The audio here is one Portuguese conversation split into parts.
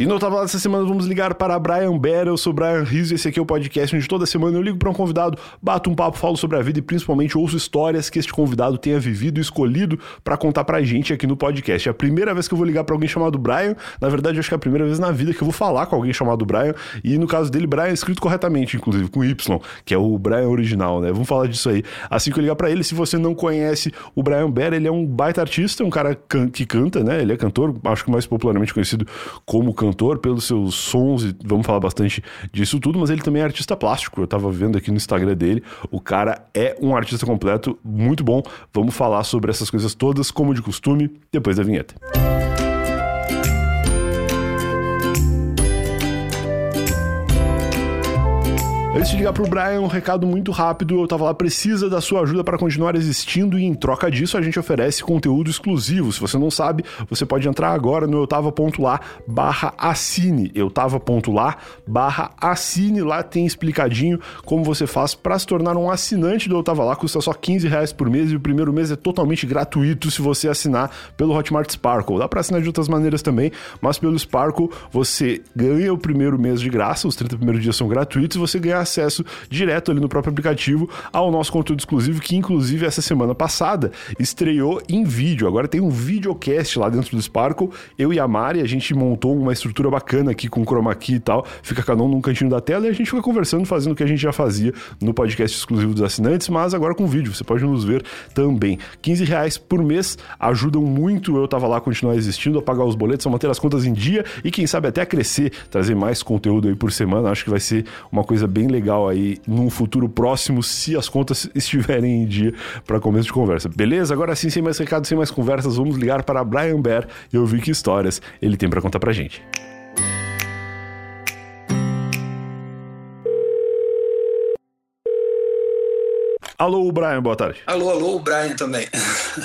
E no Tava dessa semana vamos ligar para Brian Bear, eu sou Brian Rizzo, esse aqui é o podcast onde toda semana eu ligo para um convidado, bato um papo, falo sobre a vida e principalmente ouço histórias que este convidado tenha vivido e escolhido para contar pra gente aqui no podcast. É a primeira vez que eu vou ligar para alguém chamado Brian, na verdade acho que é a primeira vez na vida que eu vou falar com alguém chamado Brian, e no caso dele, Brian é escrito corretamente, inclusive, com Y, que é o Brian original, né? Vamos falar disso aí. Assim que eu ligar para ele, se você não conhece o Brian Bear, ele é um baita artista, um cara que canta, né? Ele é cantor, acho que mais popularmente conhecido como cantor, pelos seus sons, e vamos falar bastante disso tudo, mas ele também é artista plástico. Eu tava vendo aqui no Instagram dele. O cara é um artista completo, muito bom. Vamos falar sobre essas coisas todas, como de costume, depois da vinheta. Antes de ligar pro Brian, um recado muito rápido. Eu tava lá, precisa da sua ajuda para continuar existindo e em troca disso a gente oferece conteúdo exclusivo. Se você não sabe, você pode entrar agora no eutava.lá barra assine. eutava.lá barra assine. Lá tem explicadinho como você faz para se tornar um assinante do Eu Tava Lá. Custa só 15 reais por mês e o primeiro mês é totalmente gratuito se você assinar pelo Hotmart Sparkle. Dá para assinar de outras maneiras também, mas pelo Sparkle você ganha o primeiro mês de graça, os 30 primeiros dias são gratuitos e você ganha acesso direto ali no próprio aplicativo ao nosso conteúdo exclusivo, que inclusive essa semana passada estreou em vídeo. Agora tem um videocast lá dentro do Sparkle. Eu e a Mari, a gente montou uma estrutura bacana aqui com chroma key e tal. Fica cada um num cantinho da tela e a gente fica conversando, fazendo o que a gente já fazia no podcast exclusivo dos assinantes, mas agora com vídeo. Você pode nos ver também. 15 reais por mês ajudam muito eu tava lá a continuar existindo, a pagar os boletos, a manter as contas em dia e quem sabe até a crescer, trazer mais conteúdo aí por semana. Acho que vai ser uma coisa bem legal aí num futuro próximo, se as contas estiverem em dia para começo de conversa. Beleza? Agora sim, sem mais recados, sem mais conversas, vamos ligar para Brian Bear e ouvir que histórias ele tem para contar pra gente. Alô, Brian, boa tarde. Alô, alô, o Brian também.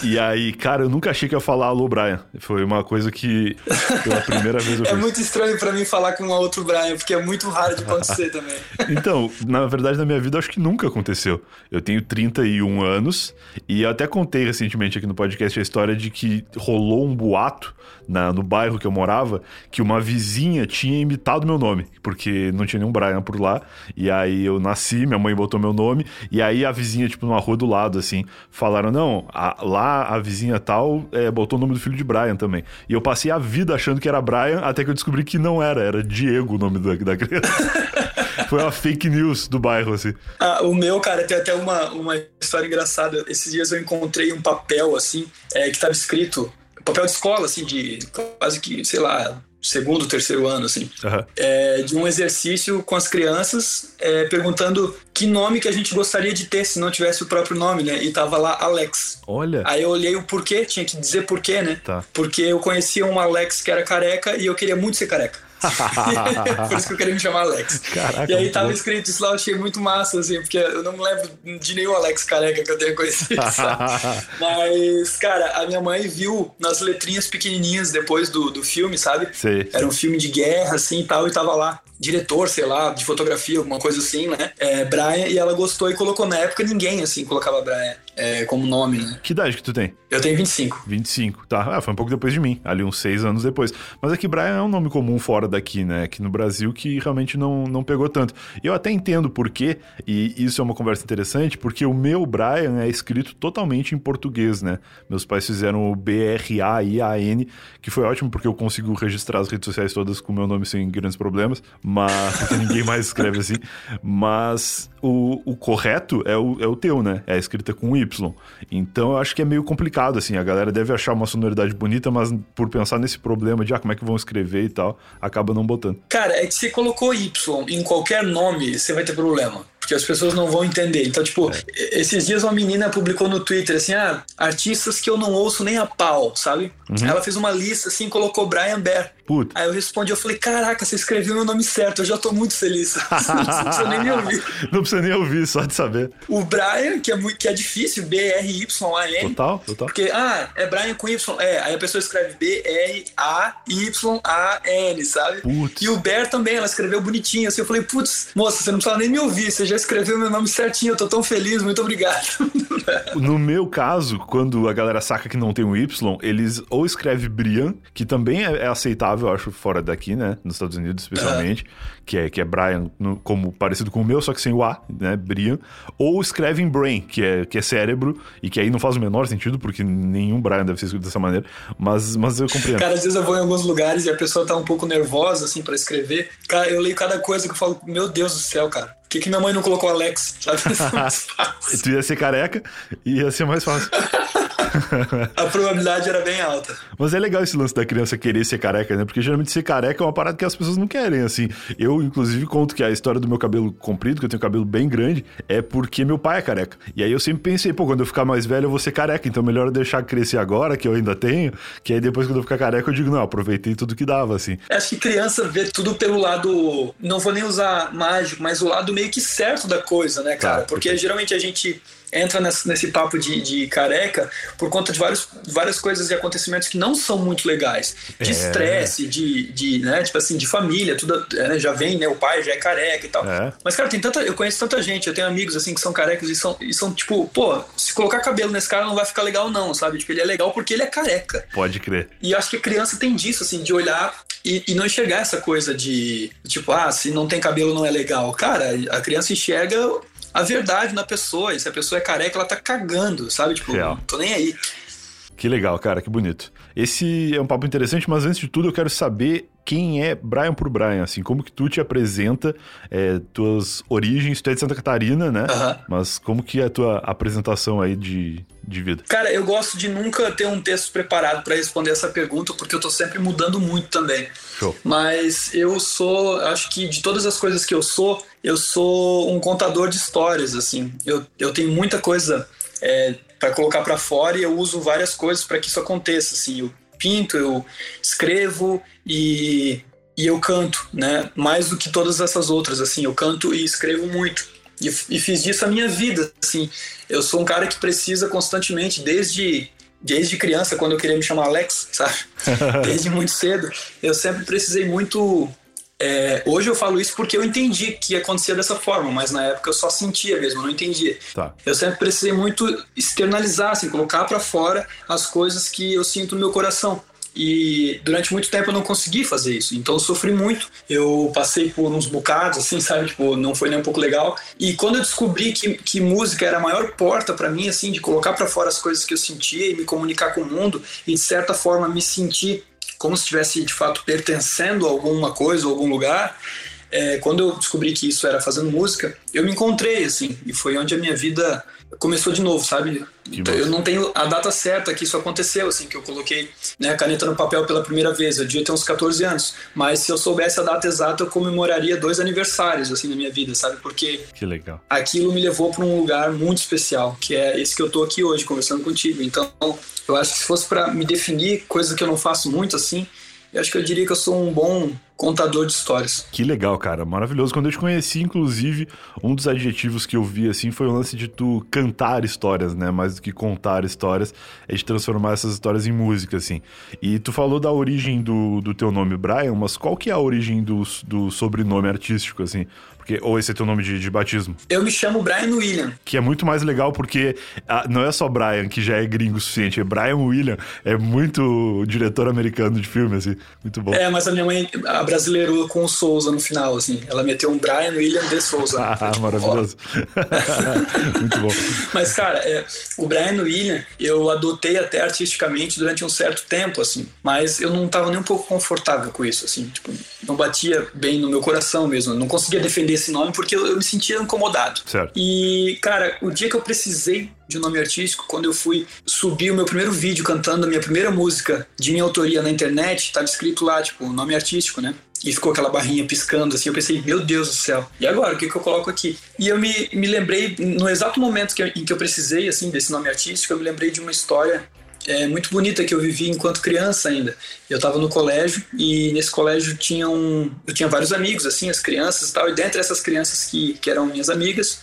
E aí, cara, eu nunca achei que ia falar alô, Brian. Foi uma coisa que pela primeira vez eu É fiz. muito estranho pra mim falar com um outro Brian, porque é muito raro de acontecer também. Então, na verdade, na minha vida, acho que nunca aconteceu. Eu tenho 31 anos e eu até contei recentemente aqui no podcast a história de que rolou um boato na, no bairro que eu morava que uma vizinha tinha imitado meu nome, porque não tinha nenhum Brian por lá. E aí eu nasci, minha mãe botou meu nome, e aí a vizinha, tipo, numa rua do lado, assim, falaram: não, a- lá a vizinha tal é, botou o nome do filho de Brian também. E eu passei a vida achando que era Brian, até que eu descobri que não era, era Diego o nome da, da criança. Foi uma fake news do bairro, assim. Ah, o meu, cara, tem até uma, uma história engraçada. Esses dias eu encontrei um papel, assim, é, que tava escrito, papel de escola, assim, de quase que, sei lá, segundo, terceiro ano, assim, Aham. é, de um exercício com as crianças, é, perguntando que nome que a gente gostaria de ter se não tivesse o próprio nome, né? E tava lá Alex. Olha. Aí eu olhei o porquê, tinha que dizer porquê, né? Tá. Porque eu conhecia um Alex que era careca e eu queria muito ser careca. Por isso que eu queria me chamar Alex. Caraca, e aí tava bom. escrito isso lá, eu achei muito massa, assim, porque eu não me lembro de nenhum Alex careca que eu tenha conhecido, sabe? Mas, cara, a minha mãe viu nas letrinhas pequenininhas depois do, do filme, sabe? Sei. Era um filme de guerra, assim, e tal, e tava lá. Diretor, sei lá, de fotografia, alguma coisa assim, né? É, Brian, e ela gostou e colocou. Na época ninguém, assim, colocava Brian é, como nome, né? Que idade que tu tem? Eu tenho 25. 25, tá? Ah, foi um pouco depois de mim, ali uns seis anos depois. Mas é que Brian é um nome comum fora daqui, né? Aqui no Brasil que realmente não, não pegou tanto. E eu até entendo por quê, e isso é uma conversa interessante, porque o meu Brian é escrito totalmente em português, né? Meus pais fizeram o B-R-A-I-A-N, que foi ótimo porque eu consigo registrar as redes sociais todas com o meu nome sem grandes problemas, mas porque ninguém mais escreve assim. Mas o, o correto é o, é o teu, né? É escrita com Y. Então eu acho que é meio complicado, assim. A galera deve achar uma sonoridade bonita, mas por pensar nesse problema de ah, como é que vão escrever e tal, acaba não botando. Cara, é que você colocou Y em qualquer nome, você vai ter problema. Porque as pessoas não vão entender. Então, tipo, esses dias uma menina publicou no Twitter assim: ah, artistas que eu não ouço nem a pau, sabe? Ela fez uma lista assim, colocou Brian Bear. Puta. Aí eu respondi, eu falei, caraca, você escreveu meu nome certo, eu já tô muito feliz. não precisa nem me ouvir. Não precisa nem ouvir, só de saber. O Brian, que é, muito, que é difícil, B-R-Y-A-N. Total, total. Porque, ah, é Brian com Y. É, aí a pessoa escreve B-R-A-Y-A-N, sabe? Putz. E o Bear também, ela escreveu bonitinho. Assim, eu falei, putz, moça, você não precisa nem me ouvir, você já já escreveu meu nome certinho, eu tô tão feliz, muito obrigado. No meu caso, quando a galera saca que não tem um Y, eles ou escreve Brian, que também é, é aceitável, acho, fora daqui, né? Nos Estados Unidos, especialmente, uhum. que, é, que é Brian, no, como parecido com o meu, só que sem o A, né? Brian. Ou escrevem Brain, que é, que é cérebro, e que aí não faz o menor sentido, porque nenhum Brian deve ser escrito dessa maneira, mas, mas eu compreendo. Cara, às vezes eu vou em alguns lugares e a pessoa tá um pouco nervosa, assim, para escrever. Cara, eu leio cada coisa que eu falo, meu Deus do céu, cara. Por que, que minha mãe não colocou Alex? Sabe? tu ia ser careca e ia ser mais fácil. a probabilidade era bem alta. Mas é legal esse lance da criança querer ser careca, né? Porque geralmente ser careca é uma parada que as pessoas não querem, assim. Eu, inclusive, conto que a história do meu cabelo comprido, que eu tenho cabelo bem grande, é porque meu pai é careca. E aí eu sempre pensei, pô, quando eu ficar mais velho eu vou ser careca, então melhor eu deixar crescer agora, que eu ainda tenho, que aí depois quando eu ficar careca eu digo, não, aproveitei tudo que dava, assim. Acho que criança vê tudo pelo lado, não vou nem usar mágico, mas o lado meio que certo da coisa, né, cara? Tá, porque, porque geralmente a gente entra nesse, nesse papo de, de, careca por conta de vários, várias coisas e acontecimentos que não são muito legais. De é. estresse, é. de, de, né, tipo assim, de família, tudo é, já vem, né? O pai já é careca e tal. É. Mas, cara, tem tanta. Eu conheço tanta gente, eu tenho amigos assim que são carecas e são, e são tipo, pô, se colocar cabelo nesse cara não vai ficar legal, não, sabe? Tipo, ele é legal porque ele é careca. Pode crer. E acho que a criança tem disso, assim, de olhar e, e, não enxergar essa coisa de, tipo, ah, se não tem cabelo não é legal. Cara, a criança enxerga a verdade na pessoa. E se a pessoa é careca, ela tá cagando, sabe? Tipo, Real. tô nem aí. Que legal, cara, que bonito. Esse é um papo interessante, mas antes de tudo eu quero saber quem é Brian por Brian, assim, como que tu te apresenta, é, tuas origens, tu é de Santa Catarina, né? Uhum. Mas como que é a tua apresentação aí de, de vida? Cara, eu gosto de nunca ter um texto preparado para responder essa pergunta, porque eu tô sempre mudando muito também. Show. Mas eu sou, acho que de todas as coisas que eu sou, eu sou um contador de histórias, assim. Eu, eu tenho muita coisa é, para colocar para fora e eu uso várias coisas para que isso aconteça, assim. Eu pinto, eu escrevo e, e eu canto, né? Mais do que todas essas outras, assim. Eu canto e escrevo muito. E, e fiz disso a minha vida, assim. Eu sou um cara que precisa constantemente, desde desde criança, quando eu queria me chamar Alex, sabe? Desde muito cedo, eu sempre precisei muito é, hoje eu falo isso porque eu entendi que acontecia dessa forma, mas na época eu só sentia mesmo, não entendia. Tá. Eu sempre precisei muito externalizar, assim, colocar para fora as coisas que eu sinto no meu coração. E durante muito tempo eu não consegui fazer isso, então eu sofri muito. Eu passei por uns bocados, assim, sabe? Tipo, não foi nem um pouco legal. E quando eu descobri que, que música era a maior porta para mim, assim, de colocar para fora as coisas que eu sentia e me comunicar com o mundo e de certa forma me sentir como se estivesse de fato pertencendo a alguma coisa, a algum lugar. É, quando eu descobri que isso era fazendo música, eu me encontrei, assim, e foi onde a minha vida começou de novo, sabe? Então, eu não tenho a data certa que isso aconteceu, assim, que eu coloquei né, a caneta no papel pela primeira vez. Eu devia ter uns 14 anos. Mas se eu soubesse a data exata, eu comemoraria dois aniversários, assim, na minha vida, sabe? Porque que legal. aquilo me levou para um lugar muito especial, que é esse que eu tô aqui hoje, conversando contigo. Então, eu acho que se fosse para me definir, coisa que eu não faço muito, assim, eu acho que eu diria que eu sou um bom contador de histórias. Que legal, cara, maravilhoso. Quando eu te conheci, inclusive, um dos adjetivos que eu vi assim foi o lance de tu cantar histórias, né? Mais do que contar histórias, é de transformar essas histórias em música, assim. E tu falou da origem do, do teu nome, Brian, mas qual que é a origem do, do sobrenome artístico, assim? Porque, ou esse é teu nome de, de batismo? Eu me chamo Brian William. Que é muito mais legal porque ah, não é só Brian, que já é gringo o suficiente, é Brian William. É muito diretor americano de filme, assim. Muito bom. É, mas a minha mãe brasileirou com o Souza no final, assim. Ela meteu um Brian William de Souza. ah, tipo, maravilhoso. muito bom. Mas, cara, é, o Brian William eu adotei até artisticamente durante um certo tempo, assim. Mas eu não tava nem um pouco confortável com isso, assim. Tipo, não batia bem no meu coração mesmo. Eu não conseguia defender esse nome porque eu, eu me sentia incomodado. Certo. E, cara, o dia que eu precisei de nome artístico, quando eu fui subir o meu primeiro vídeo cantando a minha primeira música de minha autoria na internet, tava escrito lá, tipo, nome artístico, né? E ficou aquela barrinha piscando assim. Eu pensei, meu Deus do céu, e agora? O que, que eu coloco aqui? E eu me, me lembrei, no exato momento que eu, em que eu precisei, assim, desse nome artístico, eu me lembrei de uma história é, muito bonita que eu vivi enquanto criança ainda. Eu estava no colégio e nesse colégio tinha um, eu tinha vários amigos, assim, as crianças e tal. E dentre essas crianças que, que eram minhas amigas,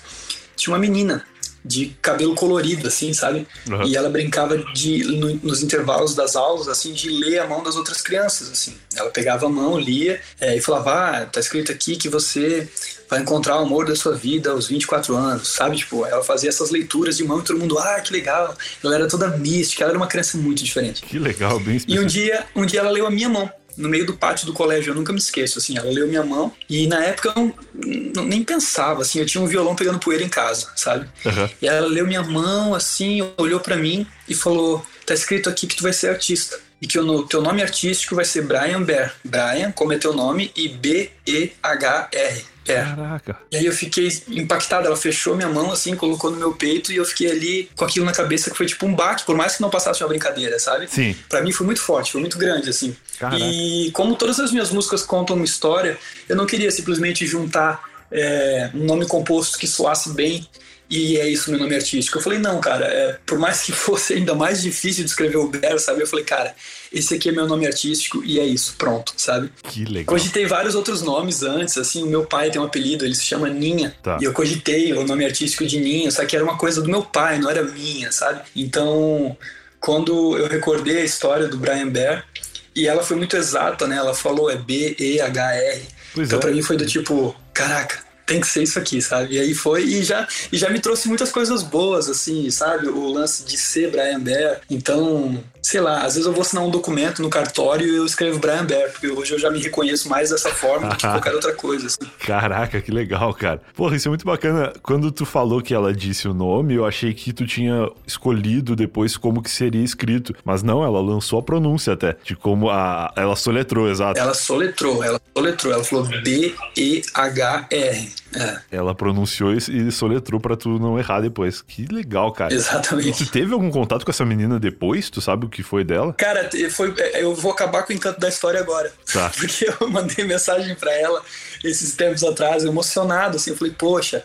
tinha uma menina de cabelo colorido, assim, sabe? Uhum. E ela brincava de no, nos intervalos das aulas, assim, de ler a mão das outras crianças, assim. Ela pegava a mão, lia é, e falava: ah, tá escrito aqui que você vai encontrar o amor da sua vida aos 24 anos, sabe? Tipo, ela fazia essas leituras de mão e todo mundo, ah, que legal. Ela era toda mística, ela era uma criança muito diferente. Que legal, bem específico. E um dia, um dia ela leu a minha mão no meio do pátio do colégio, eu nunca me esqueço, assim, ela leu minha mão e na época eu não, nem pensava, assim, eu tinha um violão pegando poeira em casa, sabe? Uhum. E ela leu minha mão, assim, olhou para mim e falou, tá escrito aqui que tu vai ser artista e que o teu nome artístico vai ser Brian Bear. Brian, como é teu nome, e B-E-H-R. É. Caraca. E aí eu fiquei impactado. Ela fechou minha mão assim, colocou no meu peito e eu fiquei ali com aquilo na cabeça que foi tipo um baque, por mais que não passasse uma brincadeira, sabe? Sim. Pra mim foi muito forte, foi muito grande, assim. Caraca. E como todas as minhas músicas contam uma história, eu não queria simplesmente juntar é, um nome composto que soasse bem e é isso meu nome artístico. Eu falei, não, cara, é, por mais que fosse ainda mais difícil de escrever o Bear, sabe? Eu falei, cara, esse aqui é meu nome artístico e é isso, pronto, sabe? Que legal. Cogitei vários outros nomes antes, assim, o meu pai tem um apelido, ele se chama Ninha. Tá. E eu cogitei o nome artístico de Ninha, só que era uma coisa do meu pai, não era minha, sabe? Então, quando eu recordei a história do Brian Bear, e ela foi muito exata, né? Ela falou é B-E-H-R. Então, é. pra mim foi do tipo, caraca, tem que ser isso aqui, sabe? E aí foi e já, e já me trouxe muitas coisas boas, assim, sabe? O lance de ser Brian Bear. Então, sei lá, às vezes eu vou assinar um documento no cartório e eu escrevo Brian Bear, porque hoje eu já me reconheço mais dessa forma do que qualquer outra coisa. Assim. Caraca, que legal, cara. Porra, isso é muito bacana. Quando tu falou que ela disse o nome, eu achei que tu tinha escolhido depois como que seria escrito. Mas não, ela lançou a pronúncia até, de como a... ela soletrou, exato. Ela soletrou, ela soletrou, ela falou B-E-H-R. É. Ela pronunciou e soletrou para tu não errar depois. Que legal, cara. Exatamente. E tu teve algum contato com essa menina depois? Tu sabe que foi dela? Cara, foi, é, eu vou acabar com o encanto da história agora. Tá. Porque eu mandei mensagem para ela esses tempos atrás, emocionado, assim, eu falei, poxa,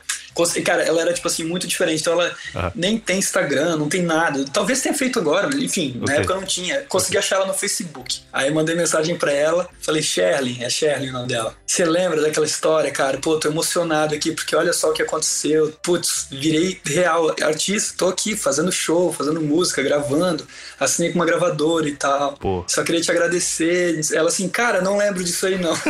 cara, ela era, tipo assim, muito diferente, então ela ah. nem tem Instagram, não tem nada, talvez tenha feito agora, enfim, okay. na época não tinha, consegui okay. achar ela no Facebook, aí mandei mensagem para ela, falei, Shirley, é Shirley o nome dela, você lembra daquela história, cara, pô, tô emocionado aqui, porque olha só o que aconteceu, putz, virei real artista, tô aqui fazendo show, fazendo música, gravando, assinei com uma gravadora e tal, pô. só queria te agradecer, ela assim, cara, não lembro disso aí não,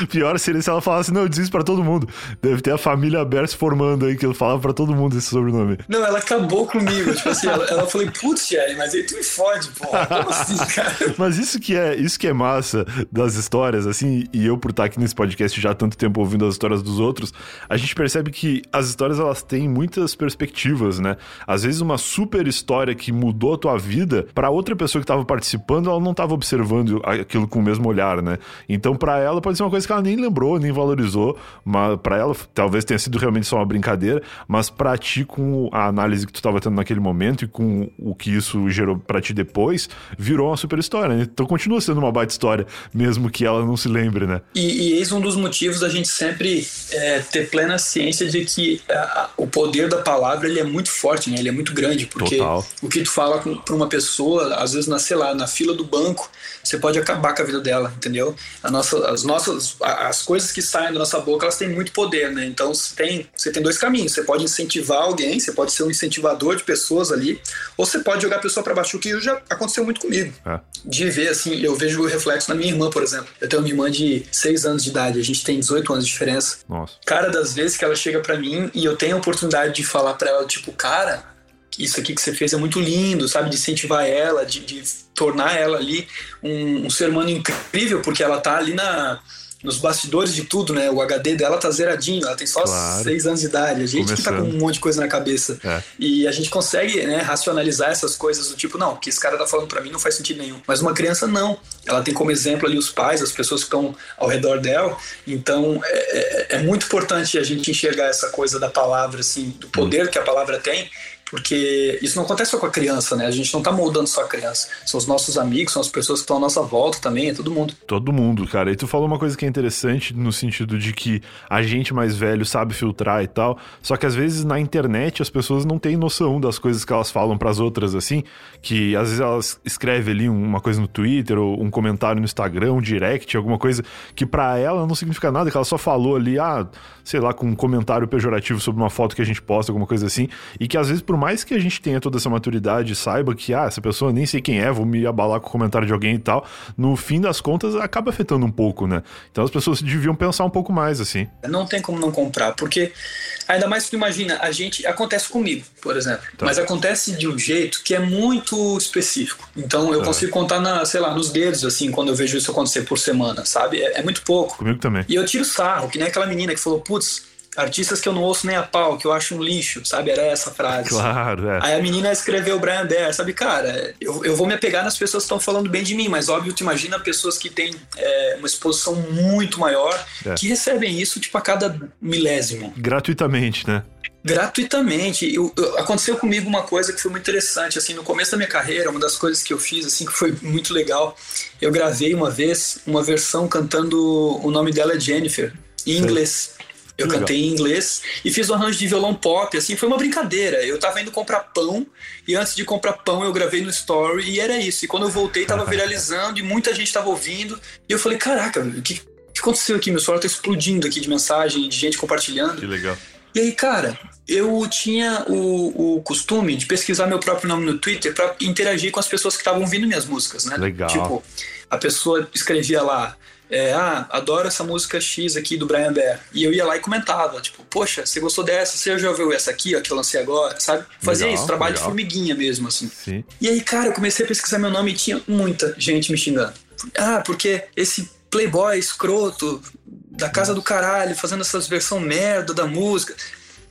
Pior seria se ela falasse, não, eu disse isso pra todo mundo. Deve ter a família Bear se formando aí, que ele falava pra todo mundo esse sobrenome. Não, ela acabou comigo. Tipo assim, ela, ela falou, putz, Jerry, mas aí tu me fode, porra. Como assim, cara? Mas isso que, é, isso que é massa das histórias, assim, e eu por estar aqui nesse podcast já tanto tempo ouvindo as histórias dos outros, a gente percebe que as histórias, elas têm muitas perspectivas, né? Às vezes uma super história que mudou a tua vida, para outra pessoa que tava participando, ela não tava observando aquilo com o mesmo olhar, né? Então, para ela pode ser uma coisa que ela nem lembrou, nem valorizou, mas para ela talvez tenha sido realmente só uma brincadeira, mas para ti com a análise que tu estava tendo naquele momento e com o que isso gerou para ti depois, virou uma super história, né? Então continua sendo uma baita história, mesmo que ela não se lembre, né? E, e eis um dos motivos da gente sempre é, ter plena ciência de que a, a, o poder da palavra ele é muito forte, né? Ele é muito grande, porque Total. o que tu fala para uma pessoa, às vezes na, sei lá, na fila do banco, você pode acabar com a vida dela, entendeu? A nossa, as nossas, as coisas que saem da nossa boca, elas têm muito poder, né? Então você tem, você tem dois caminhos. Você pode incentivar alguém, você pode ser um incentivador de pessoas ali, ou você pode jogar a pessoa para baixo, o que já aconteceu muito comigo. É. De ver, assim, eu vejo o reflexo na minha irmã, por exemplo. Eu tenho uma irmã de 6 anos de idade, a gente tem 18 anos de diferença. Nossa. Cara, das vezes que ela chega para mim e eu tenho a oportunidade de falar para ela, tipo, cara, isso aqui que você fez é muito lindo, sabe? De incentivar ela, de, de tornar ela ali um, um, ser humano incrível, porque ela tá ali na, nos bastidores de tudo, né? O HD dela tá zeradinho, ela tem só claro. seis anos de idade. A gente Começando. que tá com um monte de coisa na cabeça. É. E a gente consegue, né, racionalizar essas coisas do tipo, não, o que esse cara tá falando para mim não faz sentido nenhum. Mas uma criança não. Ela tem como exemplo ali os pais, as pessoas que estão ao redor dela. Então é, é, é muito importante a gente enxergar essa coisa da palavra, assim, do poder hum. que a palavra tem porque isso não acontece só com a criança, né? A gente não tá moldando só a criança. São os nossos amigos, são as pessoas que estão à nossa volta também, é todo mundo. Todo mundo, cara. E tu falou uma coisa que é interessante no sentido de que a gente mais velho sabe filtrar e tal, só que às vezes na internet as pessoas não têm noção das coisas que elas falam para as outras, assim, que às vezes elas escrevem ali uma coisa no Twitter ou um comentário no Instagram, um direct, alguma coisa que para ela não significa nada, que ela só falou ali, ah, sei lá, com um comentário pejorativo sobre uma foto que a gente posta, alguma coisa assim, e que às vezes por mais que a gente tenha toda essa maturidade, saiba que, ah, essa pessoa nem sei quem é, vou me abalar com o comentário de alguém e tal, no fim das contas acaba afetando um pouco, né? Então as pessoas deviam pensar um pouco mais, assim. Não tem como não comprar, porque ainda mais que tu imagina, a gente, acontece comigo, por exemplo, tá. mas acontece de um jeito que é muito específico. Então eu tá. consigo contar, na, sei lá, nos dedos, assim, quando eu vejo isso acontecer por semana, sabe? É, é muito pouco. Comigo também. E eu tiro sarro, que nem aquela menina que falou, putz, artistas que eu não ouço nem a pau, que eu acho um lixo, sabe? Era essa frase. Claro, é. Aí a menina escreveu Brian Bear, sabe? Cara, eu, eu vou me apegar nas pessoas que estão falando bem de mim, mas óbvio, tu imagina pessoas que têm é, uma exposição muito maior, é. que recebem isso, tipo, a cada milésimo. Gratuitamente, né? gratuitamente. Eu, eu, aconteceu comigo uma coisa que foi muito interessante, assim, no começo da minha carreira, uma das coisas que eu fiz, assim, que foi muito legal, eu gravei uma vez uma versão cantando o nome dela é Jennifer, em inglês. Eu Legal. cantei em inglês e fiz um arranjo de violão pop, assim, foi uma brincadeira. Eu tava indo comprar pão e antes de comprar pão eu gravei no story e era isso. E quando eu voltei tava viralizando e muita gente tava ouvindo. E eu falei, caraca, o que, que aconteceu aqui? Meu celular tá explodindo aqui de mensagem, de gente compartilhando. Que legal. E aí, cara, eu tinha o, o costume de pesquisar meu próprio nome no Twitter para interagir com as pessoas que estavam ouvindo minhas músicas, né? Legal. Tipo, a pessoa escrevia lá, é, ah, adoro essa música X aqui do Brian Bear. E eu ia lá e comentava, tipo, poxa, você gostou dessa? Você já ouviu essa aqui, ó, que eu lancei agora, sabe? Fazia legal, isso, trabalho legal. de formiguinha mesmo, assim. Sim. E aí, cara, eu comecei a pesquisar meu nome e tinha muita gente me xingando. Ah, porque esse playboy escroto da casa do caralho, fazendo essas versão merda da música.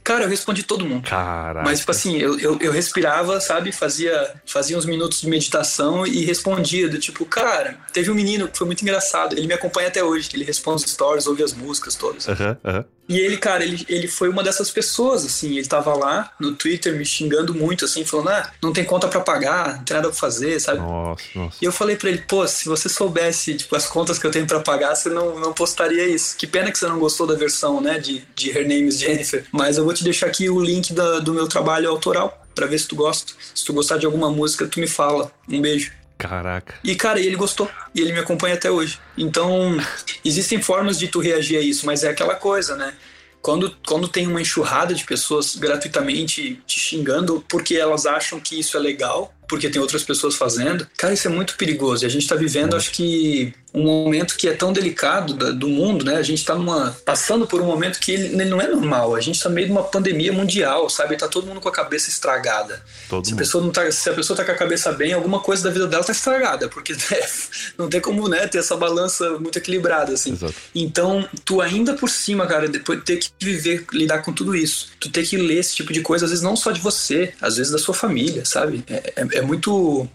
Cara, eu respondi todo mundo. Caraca. Mas, tipo assim, eu, eu, eu, respirava, sabe? Fazia, fazia uns minutos de meditação e respondia. Do tipo, cara, teve um menino que foi muito engraçado. Ele me acompanha até hoje. Ele responde stories, ouve as músicas todas. Aham, uhum, aham. Uhum. E ele, cara, ele, ele foi uma dessas pessoas, assim, ele tava lá no Twitter me xingando muito, assim, falando, ah, não tem conta para pagar, não tem nada pra fazer, sabe? Nossa, nossa. E eu falei para ele, pô, se você soubesse, tipo, as contas que eu tenho para pagar, você não, não postaria isso. Que pena que você não gostou da versão, né, de, de Her Name is Jennifer. Mas eu vou te deixar aqui o link da, do meu trabalho autoral, para ver se tu gosta. Se tu gostar de alguma música, tu me fala. Um beijo. Caraca. E, cara, ele gostou. E ele me acompanha até hoje. Então, existem formas de tu reagir a isso, mas é aquela coisa, né? Quando, quando tem uma enxurrada de pessoas gratuitamente te xingando porque elas acham que isso é legal, porque tem outras pessoas fazendo, cara, isso é muito perigoso. E a gente tá vivendo, acho que, um momento que é tão delicado da, do mundo, né? A gente está numa passando por um momento que ele, ele não é normal. A gente está meio de uma pandemia mundial, sabe? Tá todo mundo com a cabeça estragada. Todo se, a pessoa não tá, se a pessoa tá com a cabeça bem, alguma coisa da vida dela tá estragada, porque né, não tem como, né, ter essa balança muito equilibrada assim. Exato. Então, tu ainda por cima, cara, depois de ter que viver, lidar com tudo isso, tu ter que ler esse tipo de coisa, às vezes não só de você, às vezes da sua família, sabe? é, é, é muito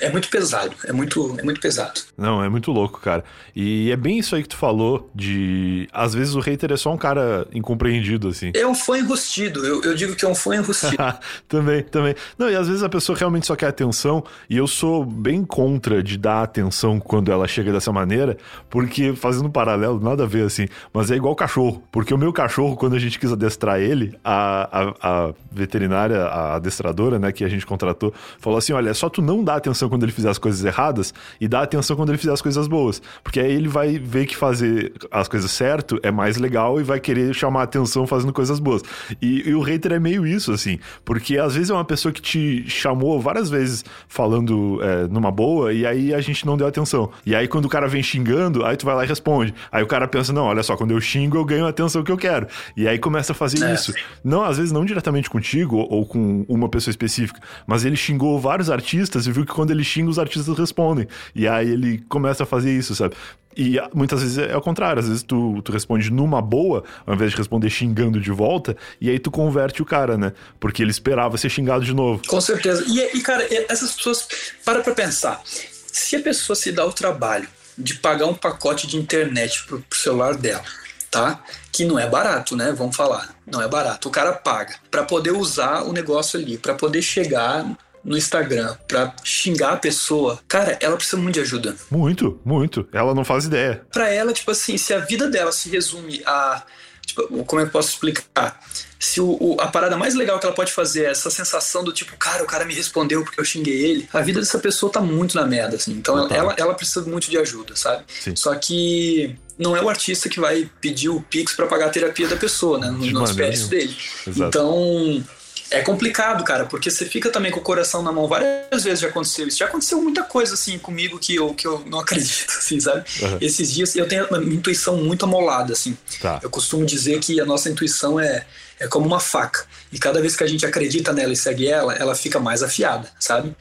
é muito pesado, é muito, é muito pesado. Não, é muito louco, cara. E é bem isso aí que tu falou, de às vezes o hater é só um cara incompreendido, assim. É um fã enrustido, eu, eu digo que é um fã enrustido. também, também. Não, e às vezes a pessoa realmente só quer atenção, e eu sou bem contra de dar atenção quando ela chega dessa maneira, porque, fazendo um paralelo, nada a ver, assim, mas é igual cachorro, porque o meu cachorro, quando a gente quis adestrar ele, a, a, a veterinária, a adestradora, né, que a gente contratou, falou assim, olha, é só tu não dar atenção atenção quando ele fizer as coisas erradas e dá atenção quando ele fizer as coisas boas. Porque aí ele vai ver que fazer as coisas certo é mais legal e vai querer chamar atenção fazendo coisas boas. E, e o hater é meio isso, assim. Porque às vezes é uma pessoa que te chamou várias vezes falando é, numa boa e aí a gente não deu atenção. E aí quando o cara vem xingando, aí tu vai lá e responde. Aí o cara pensa, não, olha só, quando eu xingo eu ganho a atenção que eu quero. E aí começa a fazer é. isso. Não, às vezes não diretamente contigo ou com uma pessoa específica, mas ele xingou vários artistas e viu que quando ele xinga, os artistas respondem. E aí ele começa a fazer isso, sabe? E muitas vezes é o contrário, às vezes tu, tu responde numa boa, ao invés de responder xingando de volta, e aí tu converte o cara, né? Porque ele esperava ser xingado de novo. Com certeza. E, e cara, essas pessoas, para pra pensar, se a pessoa se dá o trabalho de pagar um pacote de internet pro, pro celular dela, tá? Que não é barato, né? Vamos falar, não é barato. O cara paga para poder usar o negócio ali, para poder chegar no Instagram pra xingar a pessoa, cara, ela precisa muito de ajuda. Muito, muito. Ela não faz ideia. Pra ela, tipo assim, se a vida dela se resume a. Tipo, como é que eu posso explicar? Se o, o, a parada mais legal que ela pode fazer é essa sensação do tipo, cara, o cara me respondeu porque eu xinguei ele, a vida dessa pessoa tá muito na merda, assim. Então ela, ela precisa muito de ajuda, sabe? Sim. Só que não é o artista que vai pedir o Pix para pagar a terapia da pessoa, né? Não, não espere isso dele. Exato. Então é complicado, cara, porque você fica também com o coração na mão. Várias vezes já aconteceu isso. Já aconteceu muita coisa assim comigo que eu, que eu não acredito, assim, sabe? Uhum. Esses dias eu tenho uma intuição muito amolada, assim. Tá. Eu costumo dizer que a nossa intuição é, é como uma faca. E cada vez que a gente acredita nela e segue ela, ela fica mais afiada, sabe?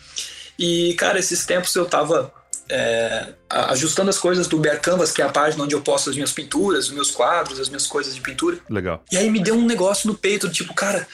E, cara, esses tempos eu tava é, ajustando as coisas do Bear Canvas, que é a página onde eu posto as minhas pinturas, os meus quadros, as minhas coisas de pintura. Legal. E aí me deu um negócio no peito, tipo, cara,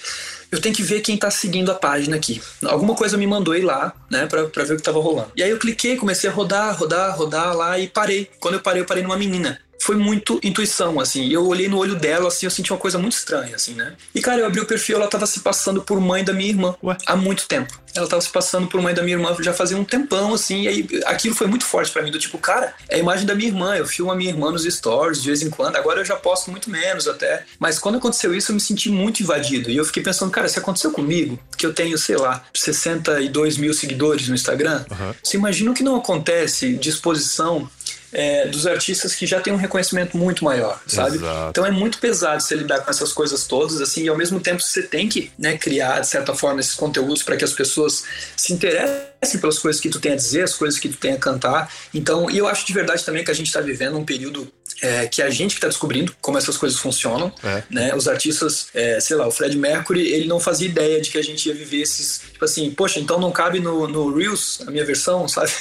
eu tenho que ver quem tá seguindo a página aqui. Alguma coisa me mandou ir lá, né, pra, pra ver o que tava rolando. E aí eu cliquei, comecei a rodar, rodar, rodar lá e parei. Quando eu parei, eu parei numa menina foi muito intuição, assim. Eu olhei no olho dela, assim, eu senti uma coisa muito estranha, assim, né? E, cara, eu abri o perfil, ela tava se passando por mãe da minha irmã Ué? há muito tempo. Ela tava se passando por mãe da minha irmã já fazia um tempão, assim, e aí aquilo foi muito forte para mim, do tipo, cara, é a imagem da minha irmã, eu filmo a minha irmã nos stories de vez em quando, agora eu já posto muito menos até. Mas quando aconteceu isso, eu me senti muito invadido. E eu fiquei pensando, cara, se aconteceu comigo, que eu tenho, sei lá, 62 mil seguidores no Instagram, uhum. você imagina o que não acontece de exposição é, dos artistas que já têm um reconhecimento muito maior, sabe? Exato. Então é muito pesado você lidar com essas coisas todas, assim, e ao mesmo tempo você tem que né, criar, de certa forma, esses conteúdos para que as pessoas se interessem pelas coisas que tu tem a dizer, as coisas que tu tem a cantar. Então, e eu acho de verdade também que a gente está vivendo um período é, que a gente que está descobrindo como essas coisas funcionam, é. né? Os artistas, é, sei lá, o Fred Mercury, ele não fazia ideia de que a gente ia viver esses, tipo assim, poxa, então não cabe no, no Reels a minha versão, sabe?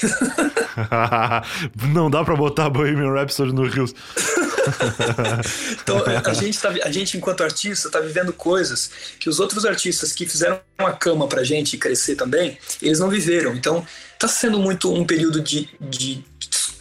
não dá para botar Bohemian Rhapsody no Reels. então a gente, tá, a gente enquanto artista está vivendo coisas que os outros artistas que fizeram uma cama pra gente crescer também, eles não viveram. Então tá sendo muito um período de, de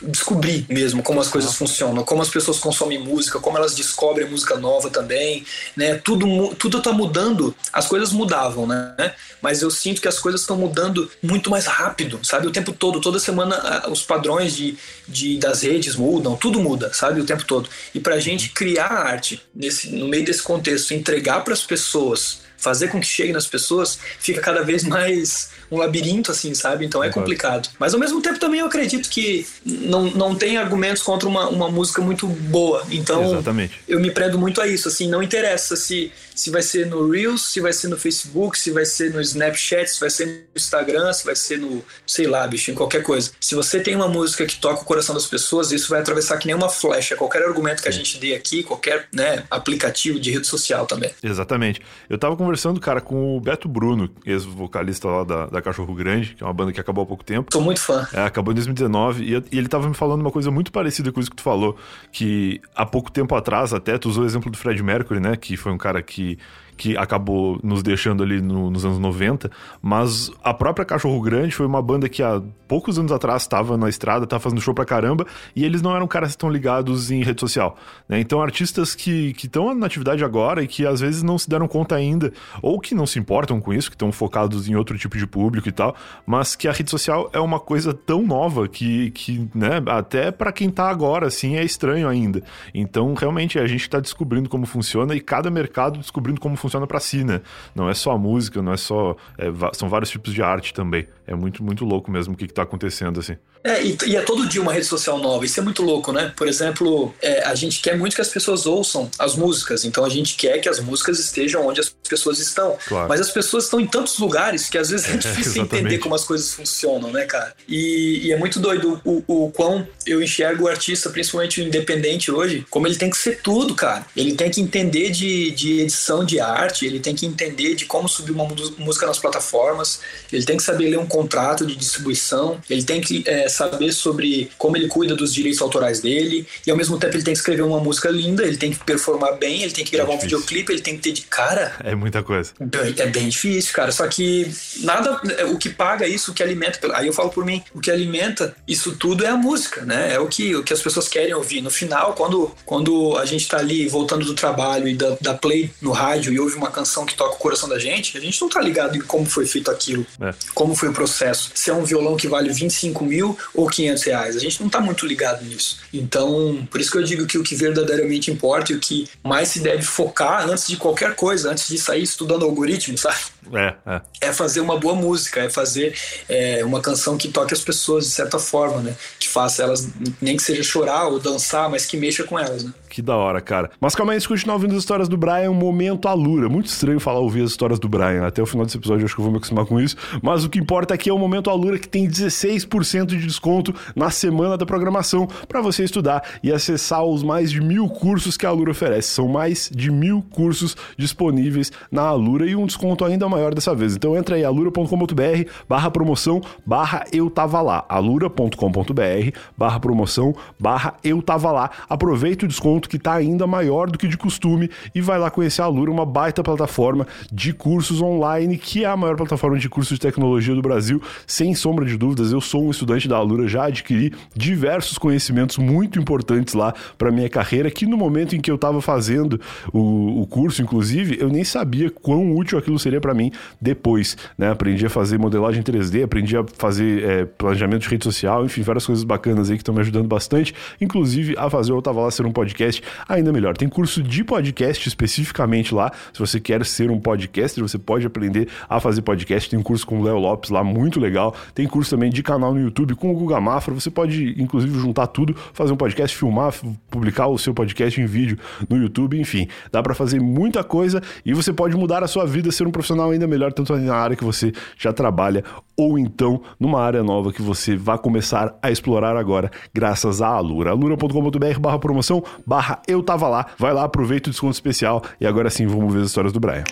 descobrir mesmo como as coisas funcionam, como as pessoas consomem música, como elas descobrem música nova também, né? Tudo tudo tá mudando. As coisas mudavam, né? Mas eu sinto que as coisas estão mudando muito mais rápido, sabe? O tempo todo, toda semana os padrões de, de das redes mudam, tudo muda, sabe? O tempo todo. E pra gente criar arte nesse no meio desse contexto, entregar para as pessoas fazer com que chegue nas pessoas, fica cada vez mais um labirinto, assim, sabe? Então é complicado. Mas ao mesmo tempo também eu acredito que não, não tem argumentos contra uma, uma música muito boa. Então Exatamente. eu me prendo muito a isso, assim, não interessa se se vai ser no Reels, se vai ser no Facebook, se vai ser no Snapchat, se vai ser no Instagram, se vai ser no, sei lá, bicho, em qualquer coisa. Se você tem uma música que toca o coração das pessoas, isso vai atravessar que nem uma flecha, qualquer argumento que a gente dê aqui, qualquer né, aplicativo de rede social também. Exatamente. Eu tava conversando, cara, com o Beto Bruno, ex-vocalista lá da, da Cachorro Grande, que é uma banda que acabou há pouco tempo. Tô muito fã. É, acabou em 2019, e, e ele tava me falando uma coisa muito parecida com isso que tu falou, que há pouco tempo atrás, até, tu usou o exemplo do Fred Mercury, né, que foi um cara que que acabou nos deixando ali no, nos anos 90, mas a própria Cachorro Grande foi uma banda que há poucos anos atrás estava na estrada, estava fazendo show pra caramba, e eles não eram caras tão ligados em rede social. Né? Então, artistas que estão na atividade agora e que às vezes não se deram conta ainda, ou que não se importam com isso, que estão focados em outro tipo de público e tal, mas que a rede social é uma coisa tão nova que, que né, até para quem tá agora, assim, é estranho ainda. Então, realmente, a gente está descobrindo como funciona e cada mercado descobrindo como funciona para si, né? Não é só a música, não é só. É, são vários tipos de arte também. É muito, muito louco mesmo o que, está acontecendo, assim. É, e, e, é todo dia uma rede social nova. Isso é muito louco, né? Por exemplo, é, a gente quer muito que as pessoas ouçam as músicas. Então a gente quer que as músicas estejam onde as pessoas estão. Claro. Mas as pessoas estão em tantos lugares que às vezes é, é difícil entender como as coisas funcionam, né, cara? E, e é muito doido o, o, o, quão eu enxergo o artista, principalmente o independente hoje, como ele tem que ser tudo, cara. Ele tem que entender de, de edição de arte, ele tem que entender de como subir uma música nas plataformas, ele tem que saber ler um contrato de distribuição, ele tem que é, saber sobre como ele cuida dos direitos autorais dele, e ao mesmo tempo ele tem que escrever uma música linda, ele tem que performar bem, ele tem que gravar é um videoclipe, ele tem que ter de cara. É muita coisa. É bem difícil, cara. Só que nada, o que paga isso, o que alimenta, aí eu falo por mim, o que alimenta isso tudo é a música, né? É o que, o que as pessoas querem ouvir. No final, quando, quando a gente tá ali voltando do trabalho e da, da play no rádio e ouve uma canção que toca o coração da gente, a gente não tá ligado em como foi feito aquilo, é. como foi o processo. Se é um violão que vale 25 mil ou 500 reais. A gente não está muito ligado nisso. Então, por isso que eu digo que o que verdadeiramente importa e o que mais se deve focar antes de qualquer coisa, antes de sair estudando algoritmo, sabe? É, é. é fazer uma boa música, é fazer é, uma canção que toque as pessoas de certa forma, né? Que faça elas, nem que seja chorar ou dançar, mas que mexa com elas, né? Que da hora, cara. Mas calma aí, se continuar ouvindo as histórias do Brian, momento Alura. Muito estranho falar ouvir as histórias do Brian. Até o final desse episódio eu acho que eu vou me acostumar com isso. Mas o que importa aqui é o momento Alura que tem 16% de desconto na semana da programação para você estudar e acessar os mais de mil cursos que a Alura oferece. São mais de mil cursos disponíveis na Alura e um desconto ainda maior dessa vez. Então entra aí alura.com.br barra promoção barra eu tava lá. alura.com.br barra promoção barra eu tava lá. Aproveita o desconto que tá ainda maior do que de costume e vai lá conhecer a Alura, uma baita plataforma de cursos online que é a maior plataforma de cursos de tecnologia do Brasil, sem sombra de dúvidas. Eu sou um estudante da Alura, já adquiri diversos conhecimentos muito importantes lá para minha carreira, que no momento em que eu estava fazendo o, o, curso, inclusive, eu nem sabia quão útil aquilo seria para mim depois, né? Aprendi a fazer modelagem 3D, aprendi a fazer é, planejamento de rede social, enfim, várias coisas bacanas aí que estão me ajudando bastante, inclusive a fazer o Tava Lá ser um podcast ainda melhor. Tem curso de podcast especificamente lá, se você quer ser um podcaster, você pode aprender a fazer podcast, tem um curso com o Léo Lopes lá, muito legal, tem curso também de canal no YouTube com o Guga Mafra, você pode inclusive juntar tudo, fazer um podcast, filmar, publicar o seu podcast em vídeo no YouTube, enfim, dá para fazer muita coisa e você pode mudar a sua vida, ser um profissional ainda melhor, tanto na área que você já trabalha ou então numa área nova que você vai começar a explorar agora, graças à Alura. alura.com.br barra promoção, barra eu tava lá. Vai lá, aproveita o desconto especial e agora sim vamos ver as histórias do Brian.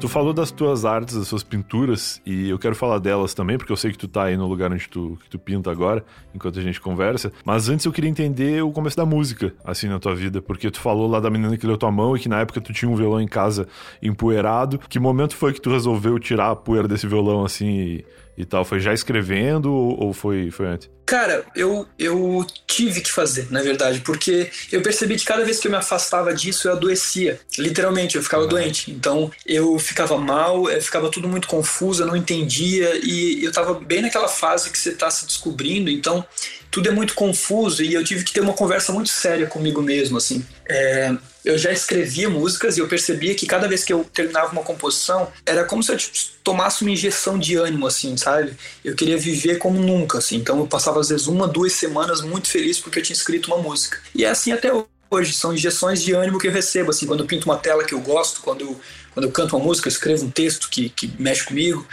Tu falou das tuas artes, das suas pinturas, e eu quero falar delas também, porque eu sei que tu tá aí no lugar onde tu, que tu pinta agora, enquanto a gente conversa. Mas antes eu queria entender o começo da música, assim, na tua vida, porque tu falou lá da menina que leu tua mão e que na época tu tinha um violão em casa empoeirado. Que momento foi que tu resolveu tirar a poeira desse violão, assim, e e tal? Foi já escrevendo ou foi, foi antes? Cara, eu, eu tive que fazer, na verdade, porque eu percebi que cada vez que eu me afastava disso, eu adoecia. Literalmente, eu ficava uhum. doente. Então, eu ficava mal, eu ficava tudo muito confuso, eu não entendia, e eu tava bem naquela fase que você tá se descobrindo, então tudo é muito confuso, e eu tive que ter uma conversa muito séria comigo mesmo, assim. É, eu já escrevia músicas e eu percebia que cada vez que eu terminava uma composição, era como se eu tipo, tomasse uma injeção de ânimo, assim, sabe? Eu queria viver como nunca, assim. Então eu passava às vezes uma, duas semanas muito feliz porque eu tinha escrito uma música. E é assim até hoje. São injeções de ânimo que eu recebo, assim, quando eu pinto uma tela que eu gosto, quando eu, quando eu canto uma música, eu escrevo um texto que, que mexe comigo.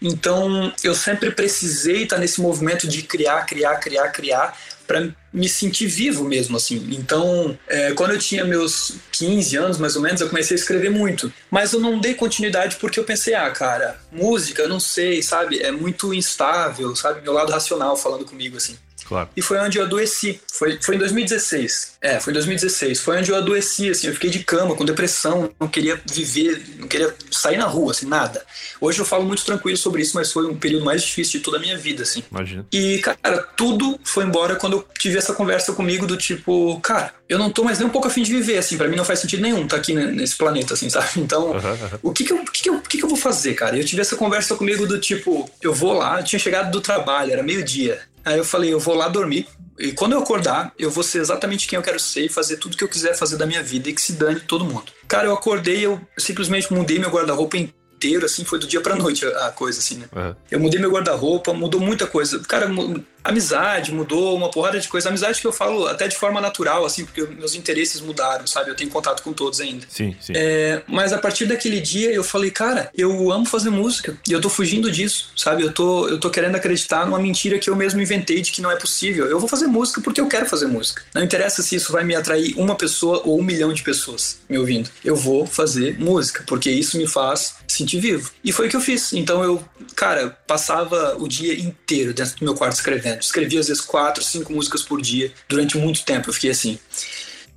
Então eu sempre precisei estar nesse movimento de criar, criar, criar, criar para me sentir vivo mesmo, assim. Então, é, quando eu tinha meus 15 anos, mais ou menos, eu comecei a escrever muito. Mas eu não dei continuidade porque eu pensei, ah, cara, música, não sei, sabe? É muito instável, sabe? Meu lado racional falando comigo, assim. Claro. E foi onde eu adoeci. Foi, foi em 2016. É, foi em 2016. Foi onde eu adoeci, assim, eu fiquei de cama, com depressão, não queria viver, não queria sair na rua, assim, nada. Hoje eu falo muito tranquilo sobre isso, mas foi um período mais difícil de toda a minha vida, assim. Imagina. E, cara, tudo foi embora quando eu tive essa conversa comigo do tipo, cara, eu não tô mais nem um pouco afim de viver, assim, para mim não faz sentido nenhum estar tá aqui nesse planeta, assim, sabe? Então, o que que eu, que que eu, o que que eu vou fazer, cara? Eu tive essa conversa comigo do tipo, eu vou lá, eu tinha chegado do trabalho, era meio-dia. Aí eu falei, eu vou lá dormir. E quando eu acordar, eu vou ser exatamente quem eu quero ser e fazer tudo que eu quiser fazer da minha vida e que se dane todo mundo. Cara, eu acordei, eu simplesmente mudei meu guarda-roupa inteiro, assim, foi do dia pra noite a, coisa, assim, né? Uhum. Eu mudei meu guarda-roupa, mudou muita coisa. Cara, amizade mudou, uma porrada de coisa. Amizade que eu falo até de forma natural, assim, porque meus interesses mudaram, sabe? Eu tenho contato com todos ainda. Sim, sim. É, mas a partir daquele dia eu falei, cara, eu amo fazer música e eu tô fugindo disso, sabe? Eu tô, eu tô querendo acreditar numa mentira que eu mesmo inventei de que não é possível. Eu vou fazer música porque eu quero fazer música. Não interessa se isso vai me atrair uma pessoa ou um milhão de pessoas me ouvindo. Eu vou fazer música porque isso me faz sentir vivo. E foi o que eu fiz. Então eu, cara, passava o dia inteiro dentro do meu quarto escrevendo escrevia às vezes quatro, cinco músicas por dia durante muito tempo. Eu fiquei assim.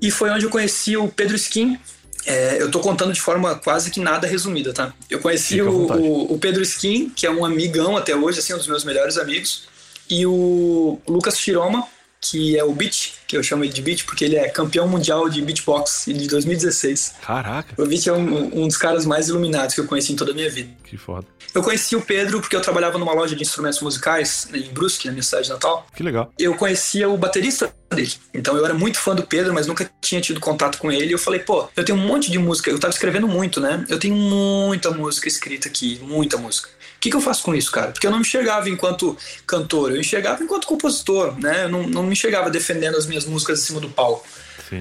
E foi onde eu conheci o Pedro Skin. É, eu tô contando de forma quase que nada resumida, tá? Eu conheci o, o, o, Pedro Skin, que é um amigão até hoje, assim, um dos meus melhores amigos, e o Lucas Chiroma, que é o Beat, que eu chamo ele de Beat porque ele é campeão mundial de beatbox de 2016. Caraca. O Beat é um, um, dos caras mais iluminados que eu conheci em toda a minha vida. Que foda. Eu conheci o Pedro porque eu trabalhava numa loja de instrumentos musicais né, em Brusque, na minha cidade natal. Que legal. Eu conhecia o baterista dele. Então eu era muito fã do Pedro, mas nunca tinha tido contato com ele. E eu falei, pô, eu tenho um monte de música. Eu tava escrevendo muito, né? Eu tenho muita música escrita aqui, muita música que, que eu faço com isso, cara? Porque eu não me enxergava enquanto cantor, eu enxergava enquanto compositor, né? Eu não, não me enxergava defendendo as minhas músicas em cima do palco.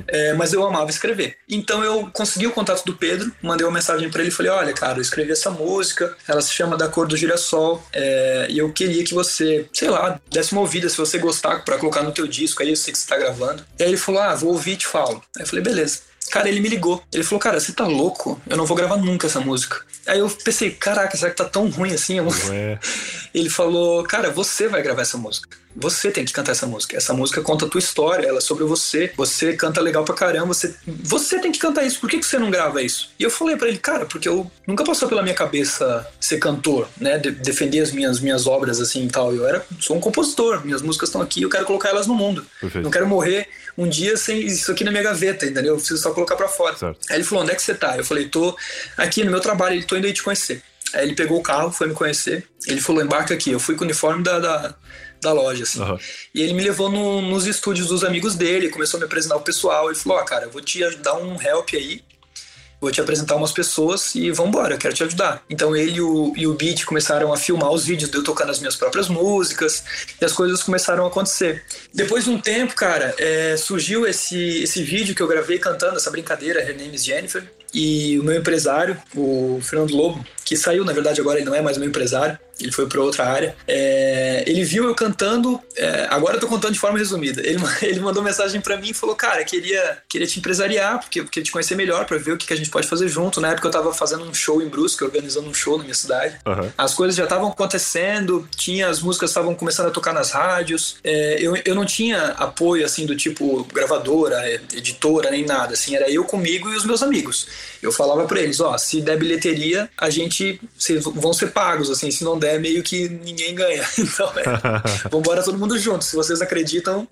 É, mas eu amava escrever. Então eu consegui o contato do Pedro, mandei uma mensagem para ele e falei: Olha, cara, eu escrevi essa música, ela se chama Da Cor do Girassol, é, e eu queria que você, sei lá, desse uma ouvida se você gostar para colocar no teu disco, aí eu sei que você tá gravando. E aí ele falou: Ah, vou ouvir e te falo. Aí eu falei: Beleza. Cara, ele me ligou. Ele falou, cara, você tá louco? Eu não vou gravar nunca essa música. Aí eu pensei, caraca, será que tá tão ruim assim? Ele falou, cara, você vai gravar essa música. Você tem que cantar essa música. Essa música conta a tua história, ela é sobre você. Você canta legal pra caramba. Você, você tem que cantar isso. Por que, que você não grava isso? E eu falei para ele, cara, porque eu nunca passou pela minha cabeça ser cantor, né? De, defender as minhas, minhas obras assim e tal. Eu era, sou um compositor. Minhas músicas estão aqui, eu quero colocar elas no mundo. Perfeito. Não quero morrer um dia sem isso aqui na minha gaveta, entendeu? Eu preciso só colocar para fora. Certo. Aí ele falou: onde é que você tá? Eu falei: tô aqui no meu trabalho, ele tô indo aí te conhecer. Aí ele pegou o carro, foi me conhecer. Ele falou: embarca aqui. Eu fui com o uniforme da, da, da loja, assim. Uhum. E ele me levou no, nos estúdios dos amigos dele, começou a me apresentar o pessoal. Ele falou: Ó, oh, cara, eu vou te dar um help aí vou te apresentar umas pessoas e vambora, quero te ajudar. Então ele e o, e o Beat começaram a filmar os vídeos de eu tocando as minhas próprias músicas e as coisas começaram a acontecer. Depois de um tempo, cara, é, surgiu esse, esse vídeo que eu gravei cantando essa brincadeira, Her Name is Jennifer, e o meu empresário, o Fernando Lobo, que saiu, na verdade, agora ele não é mais meu empresário, ele foi para outra área. É, ele viu eu cantando, é, agora eu tô contando de forma resumida. Ele, ele mandou mensagem para mim e falou: Cara, queria, queria te empresariar, porque queria te conhecer melhor para ver o que, que, a gente pode fazer junto. Na época eu tava fazendo um show em Brusque, organizando um show na minha cidade. Uhum. As coisas já estavam acontecendo, tinha as músicas estavam começando a tocar nas rádios. É, eu, eu não tinha apoio assim do tipo gravadora, editora, nem nada. Assim, era eu comigo e os meus amigos. Eu falava para eles: Ó, se der bilheteria, a gente vocês vão ser pagos, assim, se não der, meio que ninguém ganha. Então, é, vambora todo mundo junto. Se vocês acreditam,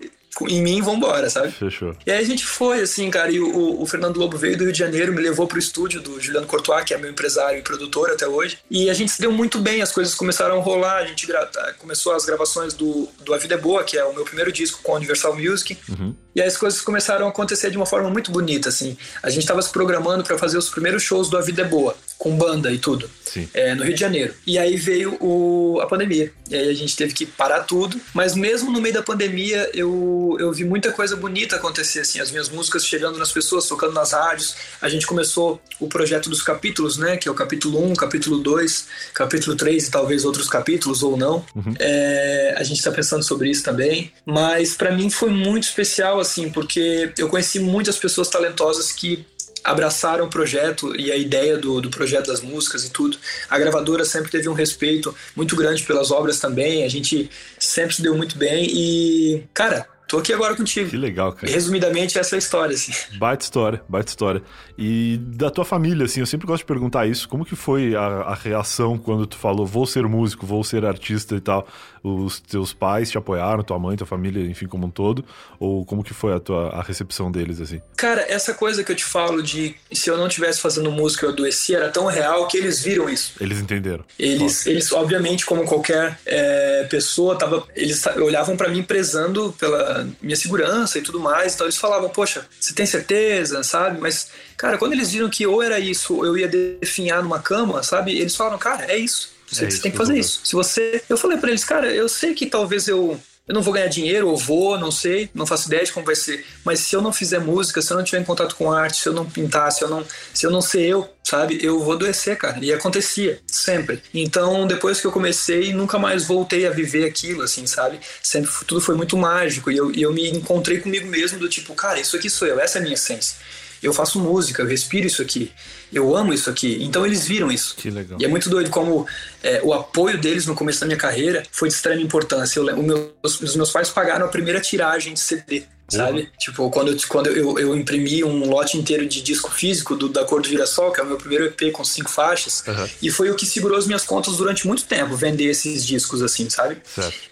em mim, vambora, sabe? Fechou. E aí a gente foi, assim, cara, e o, o, Fernando Lobo veio do Rio de Janeiro, me levou pro estúdio do Juliano Courtois, que é meu empresário e produtor até hoje, e a gente se deu muito bem, as coisas começaram a rolar, a gente tá, começou as gravações do, do A Vida é Boa, que é o meu primeiro disco com a Universal Music, uhum. e aí as coisas começaram a acontecer de uma forma muito bonita, assim. A gente tava se programando para fazer os primeiros shows do A Vida é Boa, com banda e tudo, é, no Rio de Janeiro. E aí veio o, a pandemia, e aí a gente teve que parar tudo, mas mesmo no meio da pandemia, eu, eu vi muita coisa bonita acontecer, assim, as minhas músicas chegando nas pessoas, tocando nas rádios. A gente começou o projeto dos capítulos, né? Que é o capítulo 1, capítulo 2, capítulo 3 e talvez outros capítulos ou não. Uhum. É, a gente está pensando sobre isso também. Mas para mim foi muito especial, assim, porque eu conheci muitas pessoas talentosas que abraçaram o projeto e a ideia do, do projeto das músicas e tudo. A gravadora sempre teve um respeito muito grande pelas obras também, a gente sempre se deu muito bem e, cara, tô aqui agora contigo. Que legal, cara. Resumidamente, essa é a história, assim. Baita história, baita história. E da tua família, assim, eu sempre gosto de perguntar isso. Como que foi a, a reação quando tu falou, vou ser músico, vou ser artista e tal? Os teus pais te apoiaram, tua mãe, tua família, enfim, como um todo? Ou como que foi a tua a recepção deles, assim? Cara, essa coisa que eu te falo de se eu não tivesse fazendo música eu adoeci era tão real que eles viram isso. Eles entenderam. Eles, eles obviamente, como qualquer é, pessoa, tava, eles olhavam para mim prezando pela minha segurança e tudo mais. Então eles falavam, poxa, você tem certeza, sabe? Mas, cara, quando eles viram que ou era isso, ou eu ia definhar numa cama, sabe? Eles falaram, cara, é isso. Você, é você tem que fazer isso. Se você. Eu falei para eles, cara, eu sei que talvez eu eu não vou ganhar dinheiro, ou vou, não sei, não faço ideia de como vai ser. Mas se eu não fizer música, se eu não tiver em contato com arte, se eu não pintar, se eu não, se eu não ser eu, sabe, eu vou adoecer, cara. E acontecia, sempre. Então, depois que eu comecei, nunca mais voltei a viver aquilo, assim, sabe? Sempre tudo foi muito mágico. E eu, e eu me encontrei comigo mesmo do tipo, cara, isso aqui sou eu, essa é a minha essência eu faço música, eu respiro isso aqui, eu amo isso aqui. Então eles viram isso. Que legal. E é muito doido como é, o apoio deles no começo da minha carreira foi de extrema importância. Eu, meu, os meus pais pagaram a primeira tiragem de CD sabe? Tipo, quando, eu, quando eu, eu imprimi um lote inteiro de disco físico do, da Cor do Girassol, que é o meu primeiro EP com cinco faixas, uhum. e foi o que segurou as minhas contas durante muito tempo, vender esses discos assim, sabe?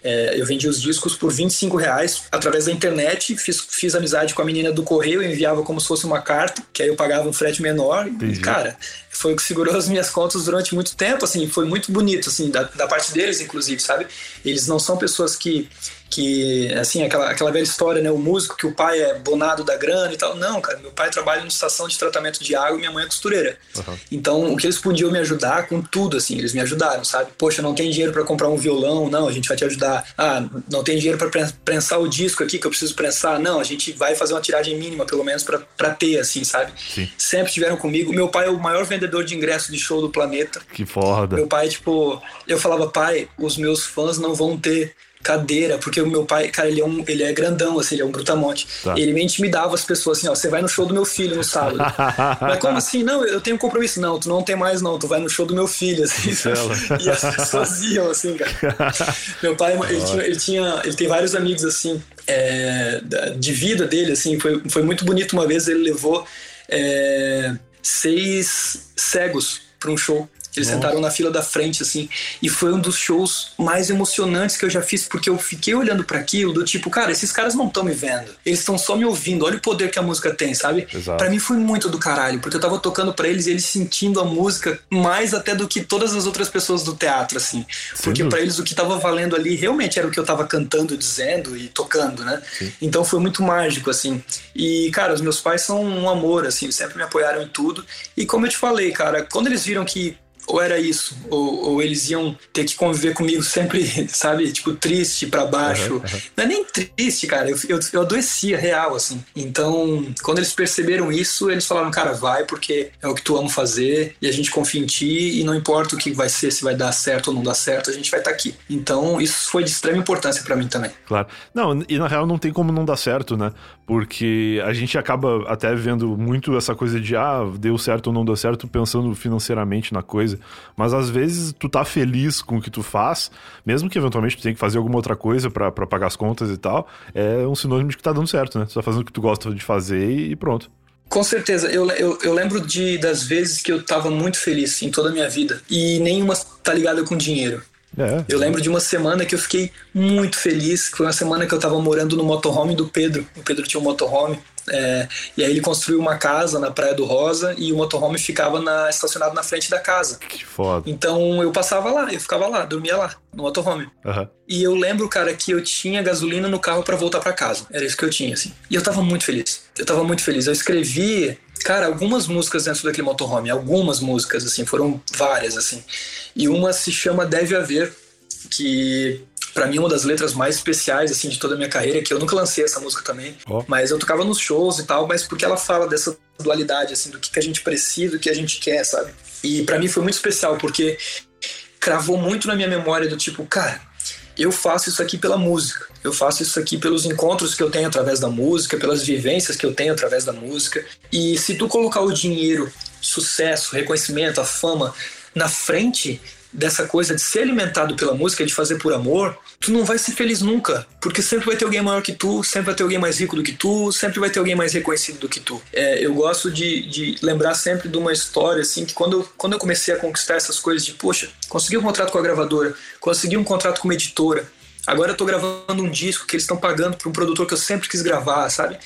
É, eu vendi os discos por 25 reais através da internet, fiz, fiz amizade com a menina do correio, enviava como se fosse uma carta, que aí eu pagava um frete menor, Entendi. e cara foi o que segurou as minhas contas durante muito tempo, assim, foi muito bonito, assim, da, da parte deles, inclusive, sabe? Eles não são pessoas que que, assim, aquela, aquela velha história, né? O músico que o pai é bonado da grana e tal. Não, cara, meu pai trabalha numa estação de tratamento de água e minha mãe é costureira. Uhum. Então, o que eles podiam me ajudar com tudo, assim, eles me ajudaram, sabe? Poxa, não tem dinheiro para comprar um violão, não, a gente vai te ajudar. Ah, não tem dinheiro para prensar o disco aqui que eu preciso prensar, não, a gente vai fazer uma tiragem mínima, pelo menos, para ter, assim, sabe? Sim. Sempre estiveram comigo. Meu pai é o maior vendedor de ingressos de show do planeta. Que foda. Meu pai, tipo, eu falava, pai, os meus fãs não vão ter cadeira, porque o meu pai, cara, ele é, um, ele é grandão, assim, ele é um brutamonte. Tá. Ele me intimidava as pessoas assim, ó, você vai no show do meu filho no sábado. Mas como assim? Não, eu tenho compromisso. Não, tu não tem mais não, tu vai no show do meu filho, assim. e as pessoas iam, assim, cara. meu pai, ele tinha, ele tinha, ele tem vários amigos, assim, é, de vida dele, assim, foi, foi muito bonito uma vez, ele levou é, seis cegos para um show. Eles Nossa. sentaram na fila da frente, assim. E foi um dos shows mais emocionantes que eu já fiz, porque eu fiquei olhando para aquilo, do tipo, cara, esses caras não estão me vendo. Eles estão só me ouvindo. Olha o poder que a música tem, sabe? Para mim foi muito do caralho, porque eu tava tocando para eles e eles sentindo a música mais até do que todas as outras pessoas do teatro, assim. Porque para eles o que tava valendo ali realmente era o que eu tava cantando, dizendo e tocando, né? Sim. Então foi muito mágico, assim. E, cara, os meus pais são um amor, assim, sempre me apoiaram em tudo. E como eu te falei, cara, quando eles viram que ou era isso, ou, ou, eles iam ter que conviver comigo sempre, sabe, tipo, triste para baixo. Uhum, uhum. Não é nem triste, cara, eu, eu, eu adoecia real, assim. Então, quando eles perceberam isso, eles falaram, cara, vai, porque é o que tu ama fazer, e a gente confia em ti, e não importa o que vai ser, se vai dar certo ou não dar certo, a gente vai estar tá aqui. Então, isso foi de extrema importância para mim também. Claro. Não, e na real não tem como não dar certo, né? Porque a gente acaba até vendo muito essa coisa de, ah, deu certo ou não deu certo, pensando financeiramente na coisa. Mas às vezes tu tá feliz com o que tu faz, mesmo que eventualmente tu tenha que fazer alguma outra coisa para pagar as contas e tal, é um sinônimo de que tá dando certo, né? Tu tá fazendo o que tu gosta de fazer e pronto. Com certeza, eu, eu, eu, lembro de, das vezes que eu tava muito feliz em toda a minha vida e nenhuma tá ligada com dinheiro. É. Eu lembro de uma semana que eu fiquei muito feliz, que foi uma semana que eu tava morando no motorhome do Pedro. O Pedro tinha um motorhome é, e aí ele construiu uma casa na Praia do Rosa e o motorhome ficava na, estacionado na frente da casa. Que foda. Então eu passava lá, eu ficava lá, dormia lá, no motorhome. Uhum. E eu lembro, cara, que eu tinha gasolina no carro para voltar para casa. Era isso que eu tinha, assim. E eu tava muito feliz. Eu tava muito feliz. Eu escrevi cara, algumas músicas dentro daquele motorhome, algumas músicas, assim, foram várias, assim. E uma se chama Deve Haver, que para mim uma das letras mais especiais assim de toda a minha carreira, que eu nunca lancei essa música também, oh. mas eu tocava nos shows e tal, mas porque ela fala dessa dualidade assim do que, que a gente precisa, do que a gente quer, sabe? E para mim foi muito especial porque cravou muito na minha memória do tipo, cara, eu faço isso aqui pela música. Eu faço isso aqui pelos encontros que eu tenho através da música, pelas vivências que eu tenho através da música. E se tu colocar o dinheiro, sucesso, reconhecimento, a fama na frente, dessa coisa de ser alimentado pela música, de fazer por amor, tu não vai ser feliz nunca. Porque sempre vai ter alguém maior que tu, sempre vai ter alguém mais rico do que tu, sempre vai ter alguém mais reconhecido do que tu. É, eu gosto de, de, lembrar sempre de uma história, assim, que quando eu, quando eu comecei a conquistar essas coisas de, poxa, consegui um contrato com a gravadora, consegui um contrato com uma editora, agora eu tô gravando um disco que eles estão pagando para um produtor que eu sempre quis gravar, sabe?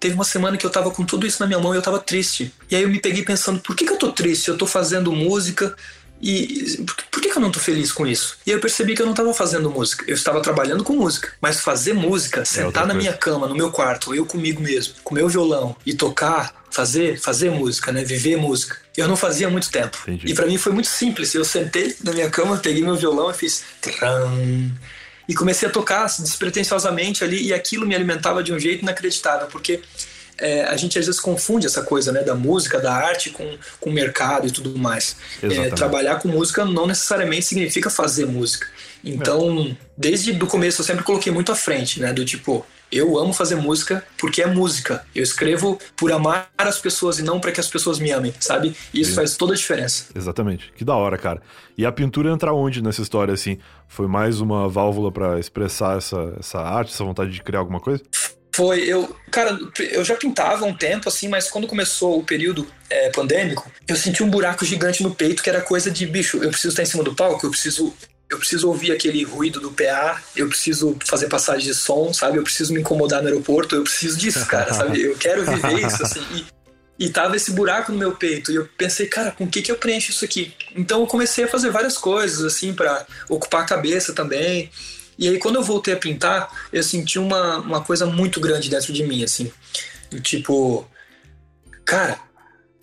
Teve uma semana que eu tava com tudo isso na minha mão e eu tava triste. E aí eu me peguei pensando, por que, que eu tô triste? Eu tô fazendo música, e por, que, eu não tô feliz com isso? E eu percebi que eu não estava fazendo música. Eu estava trabalhando com música. Mas fazer música, é sentar é na minha cama, no meu quarto, eu comigo mesmo, com meu violão e tocar, fazer, fazer música, né? Viver música. Eu não fazia há muito tempo. Entendi. E para mim foi muito simples. Eu sentei na minha cama, peguei meu violão e fiz. Tram, e comecei a tocar despretensiosamente ali e aquilo me alimentava de um jeito inacreditável, porque é, a gente às vezes confunde essa coisa né, da música, da arte com, com o mercado e tudo mais. É, trabalhar com música não necessariamente significa fazer música. Então, desde o começo eu sempre coloquei muito à frente, né? Do tipo, eu amo fazer música porque é música. Eu escrevo por amar as pessoas e não para que as pessoas me amem, sabe? E isso Sim. faz toda a diferença. Exatamente. Que da hora, cara. E a pintura entra onde nessa história, assim? Foi mais uma válvula para expressar essa, essa arte, essa vontade de criar alguma coisa? Foi, eu, cara, eu já pintava um tempo, assim, mas quando começou o período é, pandêmico, eu senti um buraco gigante no peito, que era coisa de, bicho, eu preciso estar em cima do palco, eu preciso eu preciso ouvir aquele ruído do PA, eu preciso fazer passagem de som, sabe? Eu preciso me incomodar no aeroporto, eu preciso disso, cara, sabe? Eu quero viver isso, assim. E, e tava esse buraco no meu peito. E eu pensei, cara, com o que, que eu preencho isso aqui? Então eu comecei a fazer várias coisas, assim, para ocupar a cabeça também. E aí, quando eu voltei a pintar, eu senti uma, uma coisa muito grande dentro de mim, assim. Tipo, cara,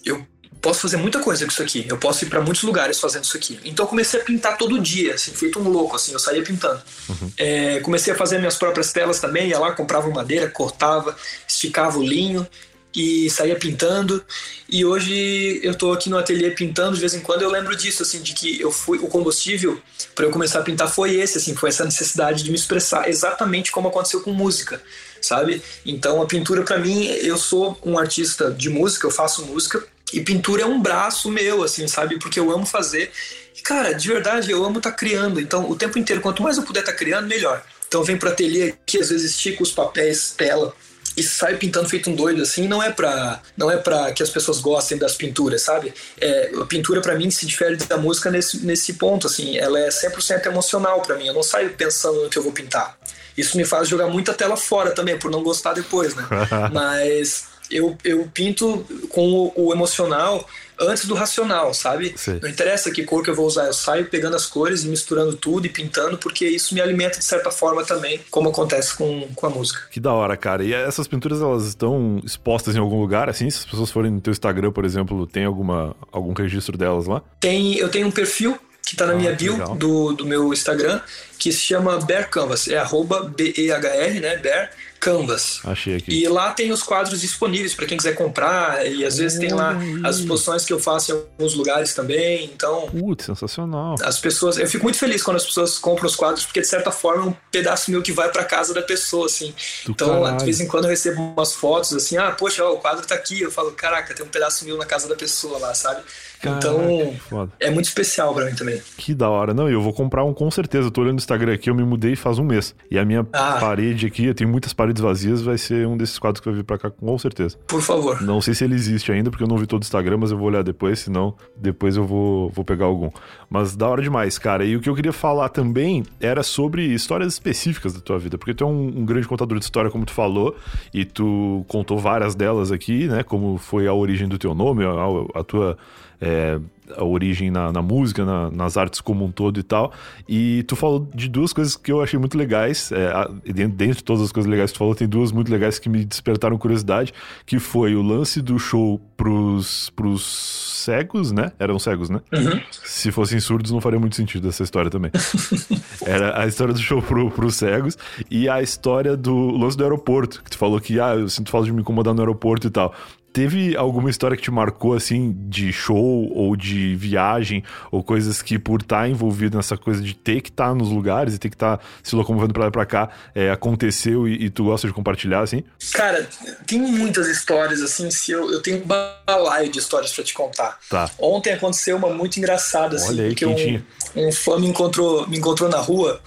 eu posso fazer muita coisa com isso aqui. Eu posso ir para muitos lugares fazendo isso aqui. Então eu comecei a pintar todo dia, assim, feito um louco, assim. Eu saía pintando. Uhum. É, comecei a fazer minhas próprias telas também. Ia lá, comprava madeira, cortava, esticava o linho e saía pintando. E hoje eu tô aqui no ateliê pintando, de vez em quando eu lembro disso, assim, de que eu fui o combustível para eu começar a pintar foi esse, assim, foi essa necessidade de me expressar exatamente como aconteceu com música, sabe? Então a pintura para mim, eu sou um artista de música, eu faço música e pintura é um braço meu, assim, sabe? Porque eu amo fazer. E, cara, de verdade, eu amo estar tá criando. Então, o tempo inteiro, quanto mais eu puder estar tá criando, melhor. Então, venho pro ateliê que às vezes estico os papéis, tela, e sai pintando feito um doido assim, não é pra, não é pra que as pessoas gostem das pinturas, sabe? É, a pintura para mim se difere da música nesse, nesse ponto, assim, ela é 100% emocional para mim, eu não saio pensando no que eu vou pintar. Isso me faz jogar muita tela fora também, por não gostar depois, né? Mas eu, eu pinto com o, o emocional antes do racional, sabe? Sim. Não interessa que cor que eu vou usar, eu saio pegando as cores e misturando tudo e pintando, porque isso me alimenta de certa forma também, como acontece com, com a música. Que da hora, cara. E essas pinturas, elas estão expostas em algum lugar, assim? Se as pessoas forem no teu Instagram, por exemplo, tem alguma, algum registro delas lá? Tem, eu tenho um perfil que tá na ah, minha bio do, do meu Instagram, que se chama Bear Canvas. É arroba B-E-H-R, né? Bear Canvas. Achei aqui. E lá tem os quadros disponíveis para quem quiser comprar. E às vezes tem lá as exposições que eu faço em alguns lugares também. Então. Putz, sensacional. As pessoas. Eu fico muito feliz quando as pessoas compram os quadros, porque de certa forma é um pedaço meu que vai para casa da pessoa, assim. Do então, caralho. de vez em quando eu recebo umas fotos assim, ah, poxa, ó, o quadro tá aqui. Eu falo, caraca, tem um pedaço meu na casa da pessoa lá, sabe? Caraca, então, é muito especial para mim também. Que da hora. Não, eu vou comprar um com certeza. Eu tô olhando no Instagram aqui, eu me mudei faz um mês. E a minha ah. parede aqui, eu tenho muitas paredes vazias, vai ser um desses quadros que vai vir pra cá com certeza. Por favor. Não sei se ele existe ainda, porque eu não vi todo o Instagram, mas eu vou olhar depois, senão depois eu vou, vou pegar algum. Mas da hora demais, cara. E o que eu queria falar também era sobre histórias específicas da tua vida, porque tu é um, um grande contador de história, como tu falou, e tu contou várias delas aqui, né? Como foi a origem do teu nome, a, a tua é, a origem na, na música, na, nas artes como um todo e tal. E tu falou de duas coisas que eu achei muito legais. É, dentro de todas as coisas legais que tu falou, tem duas muito legais que me despertaram curiosidade, que foi o lance do show pros, pros cegos, né? Eram cegos, né? Uhum. Se fossem surdos, não faria muito sentido essa história também. Era a história do show pro, pros cegos e a história do lance do aeroporto, que tu falou que, ah, eu sinto falta de me incomodar no aeroporto e tal. Teve alguma história que te marcou, assim, de show ou de viagem, ou coisas que, por estar tá envolvido nessa coisa de ter que estar tá nos lugares e ter que estar tá se locomovendo pra lá e pra cá, é, aconteceu e, e, tu gosta de compartilhar, assim? Cara, tem muitas histórias, assim, se eu, eu tenho um balaio de histórias para te contar. Tá. Ontem aconteceu uma muito engraçada, assim, Olha aí, porque um, um fã me encontrou, me encontrou na rua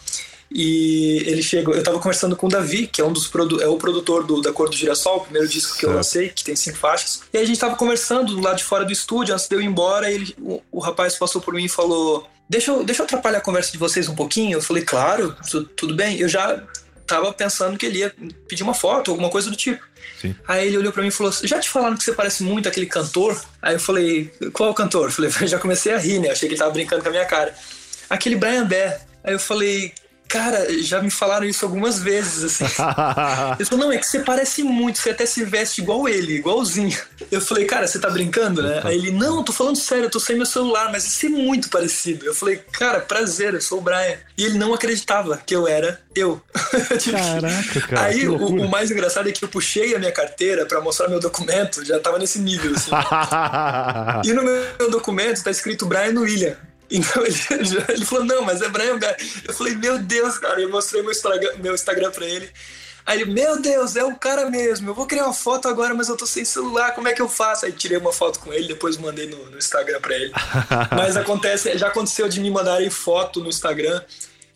e ele chegou. Eu tava conversando com o Davi, que é um dos produ é o produtor do, da Cor do Girassol, o primeiro disco que certo. eu lancei, que tem cinco faixas. E aí a gente tava conversando do lado de fora do estúdio, antes de eu ir embora, ele, o, o rapaz passou por mim e falou: deixa eu, deixa eu atrapalhar a conversa de vocês um pouquinho. Eu falei, claro, tu, tudo bem. Eu já tava pensando que ele ia pedir uma foto, alguma coisa do tipo. Sim. Aí ele olhou para mim e falou: Já te falaram que você parece muito aquele cantor? Aí eu falei: Qual cantor? Eu falei: Já comecei a rir, né? Achei que ele tava brincando com a minha cara. Aquele Brian Bear. Aí eu falei: Cara, já me falaram isso algumas vezes, assim. Eles falaram, não, é que você parece muito, você até se veste igual ele, igualzinho. Eu falei, cara, você tá brincando, né? Aí ele, não, tô falando sério, eu tô sem meu celular, mas você é muito parecido. Eu falei, cara, prazer, eu sou o Brian. E ele não acreditava que eu era eu. Caraca, cara. Aí o, o, mais engraçado é que eu puxei a minha carteira para mostrar meu documento, já tava nesse nível, assim. e no meu documento tá escrito Brian William. Então ele, ele falou, não, mas é Brian Bear. Eu falei, meu Deus, cara. Eu mostrei meu Instagram, meu Instagram pra ele. Aí ele, meu Deus, é o cara mesmo. Eu vou criar uma foto agora, mas eu tô sem celular, como é que eu faço? Aí tirei uma foto com ele, depois mandei no, no Instagram pra ele. mas acontece, já aconteceu de me mandarem foto no Instagram.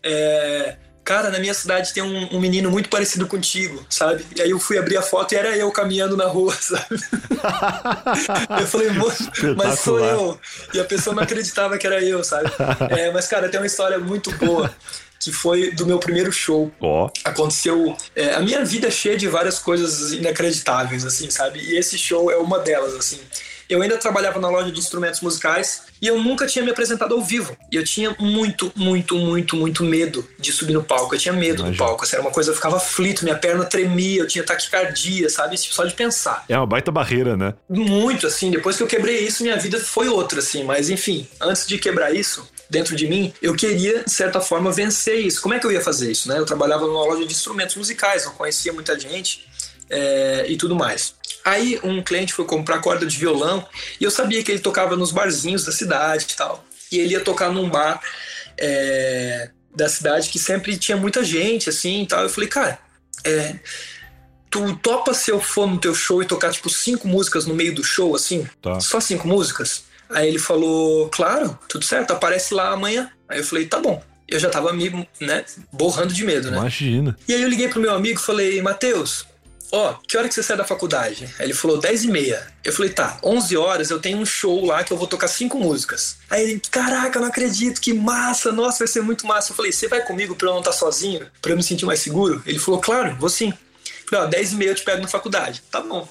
É, cara, na minha cidade tem um, um, menino muito parecido contigo, sabe? E aí eu fui abrir a foto e era eu caminhando na rua, sabe? eu falei, mas sou eu. E a pessoa não acreditava que era eu, sabe? É, mas, cara, tem uma história muito boa que foi do meu primeiro show. Ó. Aconteceu. é, a minha vida é cheia de várias coisas inacreditáveis, assim, sabe? E esse show é uma delas, assim. Eu ainda trabalhava na loja de instrumentos musicais e eu nunca tinha me apresentado ao vivo. E eu tinha muito, muito, muito, muito medo de subir no palco. Eu tinha medo do Imagino. palco. Assim, era uma coisa, eu ficava aflito, minha perna tremia, eu tinha taquicardia, sabe? Só de pensar. É uma baita barreira, né? Muito, assim. Depois que eu quebrei isso, minha vida foi outra, assim. Mas, enfim, antes de quebrar isso, dentro de mim, eu queria, de certa forma, vencer isso. Como é que eu ia fazer isso, né? Eu trabalhava numa loja de instrumentos musicais, não conhecia muita gente é, e tudo mais. Aí um cliente foi comprar corda de violão e eu sabia que ele tocava nos barzinhos da cidade e tal. E ele ia tocar num bar é, da cidade que sempre tinha muita gente, assim e tal. Eu falei, cara, é, tu topa se eu for no teu show e tocar tipo cinco músicas no meio do show, assim? Tá. Só cinco músicas? Aí ele falou, claro, tudo certo, aparece lá amanhã. Aí eu falei, tá bom. Eu já tava me, né, borrando de medo, né? Imagina. E aí eu liguei pro meu amigo e falei, Matheus, ó, que hora que você sai da faculdade? Aí ele falou, 10 e meia. Eu falei, tá, 11 horas eu tenho um show lá que eu vou tocar cinco músicas. Aí ele, caraca, não acredito, que massa, nossa, vai ser muito massa. Eu falei, você vai comigo pra eu não estar sozinho, pra eu me sentir mais seguro? Ele falou, claro, vou sim. Eu falei, ó, 10 e meia eu te pego na faculdade. Tá bom.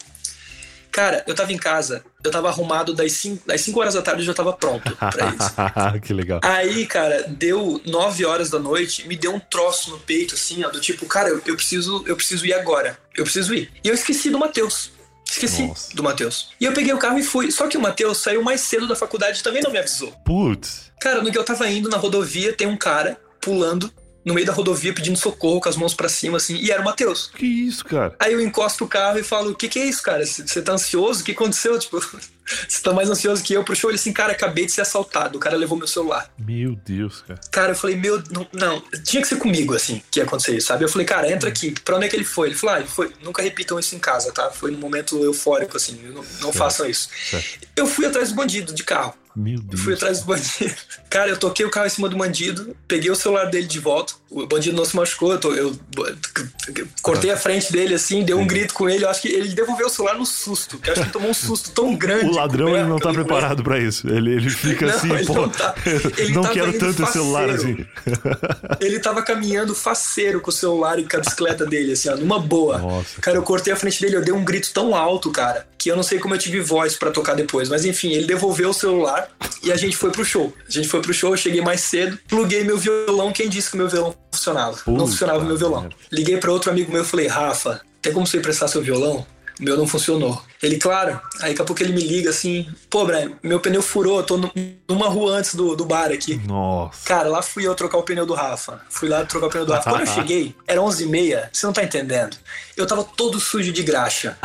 Cara, eu tava em casa, eu tava arrumado das 5, das 5 horas da tarde eu já tava pronto pra isso. que legal. Aí, cara, deu 9 horas da noite, me deu um troço no peito, assim, ó, do tipo, cara, eu, eu preciso, eu preciso ir agora. Eu preciso ir. E eu esqueci do Matheus. Esqueci Nossa. do Matheus. E eu peguei o carro e fui. Só que o Matheus saiu mais cedo da faculdade e também não me avisou. Putz. Cara, no que eu tava indo na rodovia, tem um cara pulando no meio da rodovia pedindo socorro com as mãos pra cima, assim, e era o Matheus. Que isso, cara? Aí eu encosto o carro e falo: O que, que é isso, cara? Você tá ansioso? O que aconteceu? Tipo, você tá mais ansioso que eu pro show? Ele assim, cara, acabei de ser assaltado. O cara levou meu celular. Meu Deus, cara. Cara, eu falei, meu, não, não, tinha que ser comigo, assim, que ia acontecer isso, sabe? Eu falei, cara, entra aqui. Pra onde é que ele foi? Ele falou, ah, ele foi. Nunca repitam isso em casa, tá? Foi num momento eufórico, assim, não, não façam isso. Certo. Eu fui atrás do bandido de carro. Meu Eu Deus. fui atrás do bandido. Cara, eu toquei o carro em cima do bandido, peguei o celular dele de volta. O bandido não se machucou, eu, eu cortei a frente dele assim, dei um grito com ele. Eu acho que ele devolveu o celular no susto. Eu acho que ele tomou um susto tão grande. O ladrão ele não tá preparado pra isso. Ele, ele fica Não, assim, ele pô, não tá. Ele não quero tanto esse celular assim. Ele tava caminhando faceiro com o celular e com a bicicleta dele, assim, ó, numa boa. Nossa, cara, eu cortei a frente dele, eu dei um grito tão alto, cara, que eu não sei como eu tive voz pra tocar depois. Mas enfim, ele devolveu o celular e a gente foi pro show. A gente foi pro show, eu cheguei mais cedo, pluguei meu violão. Quem disse que meu violão funcionava? não Puta funcionava o meu violão. Liguei pra outro amigo meu e falei, Rafa, tem como você emprestar seu violão? O meu não funcionou. Ele, claro. Aí daqui a pouco ele me liga assim: pô, Brian, meu pneu furou, eu tô nu- numa rua antes do, do bar aqui. Nossa. Cara, lá fui eu trocar o pneu do Rafa. Fui lá trocar o pneu do Rafa. Quando eu cheguei, era 11h30, você não tá entendendo. Eu tava todo sujo de graxa,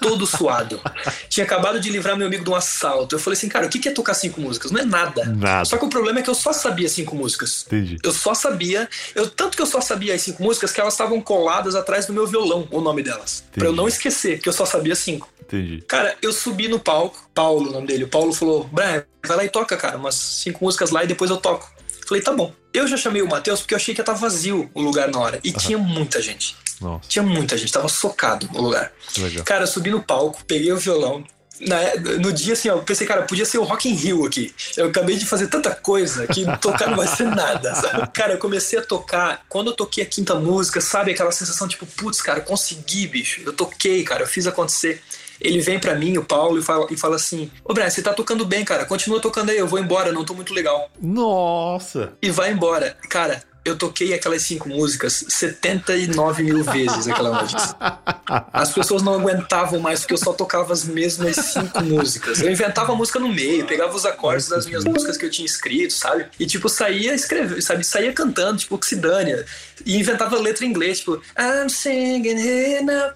todo suado. Tinha acabado de livrar meu amigo de um assalto. Eu falei assim, cara, o que é tocar cinco músicas? Não é nada. Nada. Só que o problema é que eu só sabia cinco músicas. Entendi. Eu só sabia, eu tanto que eu só sabia as cinco músicas que elas estavam coladas atrás do meu violão, o nome delas. Pra eu Entendi. não esquecer, que eu só sabia cinco. Entendi. Cara, eu subi no palco, Paulo, o nome dele. O Paulo falou: Brian, vai lá e toca, cara, umas cinco músicas lá e depois eu toco. Falei, tá bom. Eu já chamei o Matheus porque eu achei que ia estar vazio o lugar na hora. E tinha muita gente. Nossa, Tinha muita gente, tava socado o lugar. legal. Cara, eu subi no palco, peguei o violão. Na- no dia, assim, ó, eu pensei, cara, podia ser o Rock in Rio aqui. Eu acabei de fazer tanta coisa que tocar não vai ser nada, sabe? Cara, eu comecei a tocar. Quando eu toquei a quinta música, sabe? Aquela sensação tipo, putz, cara, consegui, bicho. Eu toquei, cara, eu fiz acontecer. Ele vem pra mim, o Paulo, e fala, e fala assim: Ô, Brian, você tá tocando bem, cara. Continua tocando aí, eu vou embora, não tô muito legal. Nossa! E vai embora. Cara, eu toquei aquelas cinco músicas 79 mil vezes aquela noite. As pessoas não aguentavam mais porque eu só tocava as mesmas cinco músicas. Eu inventava a música no meio, pegava os acordes das minhas músicas que eu tinha escrito, sabe? E tipo, saía escrevendo, sabe? Saía cantando, tipo, dane. E inventava letra em inglês, tipo, I'm singing here now.